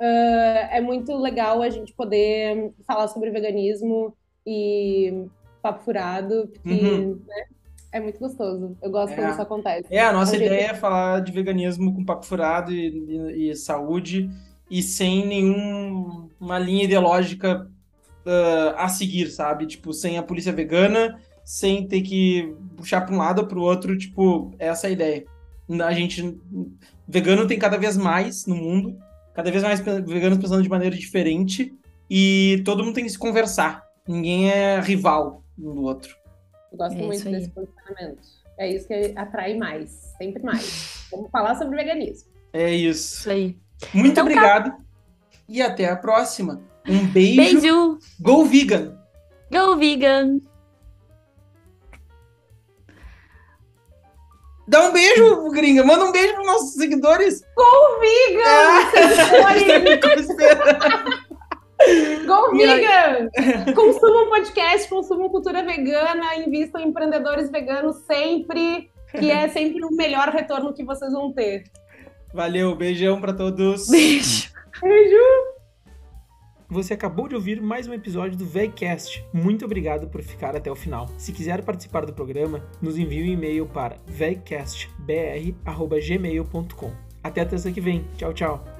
Speaker 3: Ah, é muito legal a gente poder falar sobre veganismo e papo furado, porque
Speaker 1: Uhum.
Speaker 3: né, é muito gostoso. Eu gosto
Speaker 1: É.
Speaker 3: quando isso acontece.
Speaker 1: É, a nossa
Speaker 3: A gente-
Speaker 1: ideia é falar de veganismo com papo furado e, e- e saúde e sem nenhuma linha ideológica ah, a seguir, sabe? Tipo, sem a polícia vegana, sem ter que puxar para um lado ou para o outro, tipo, essa é a ideia. A gente, vegano tem cada vez mais no mundo, cada vez mais veganos pensando de maneira diferente e todo mundo tem que se conversar. Ninguém é rival um do outro.
Speaker 3: Eu gosto
Speaker 2: É
Speaker 3: muito desse posicionamento. É isso que atrai mais, sempre mais. Vamos falar sobre veganismo.
Speaker 1: É isso.
Speaker 2: Isso aí.
Speaker 1: Muito
Speaker 2: Então tá.
Speaker 1: obrigado e até a próxima. Um beijo.
Speaker 2: Beijo!
Speaker 1: Go vegan!
Speaker 2: Go vegan!
Speaker 1: Dá um beijo, gringa. Manda um beijo pros nossos seguidores.
Speaker 3: Vegan!
Speaker 1: Ficou esperando.
Speaker 3: Go
Speaker 1: E
Speaker 3: vegan! Consumam podcast, consumam cultura vegana, invistam em empreendedores veganos sempre, que é sempre o melhor retorno que vocês vão ter.
Speaker 1: Valeu, beijão pra todos.
Speaker 2: Beijo!
Speaker 3: Beijo!
Speaker 1: Você acabou de ouvir mais um episódio do VegCast. Muito obrigado por ficar até o final. Se quiser participar do programa, nos envie um e-mail para vegcastbr.gmail.com. Até a terça que vem. Tchau, tchau.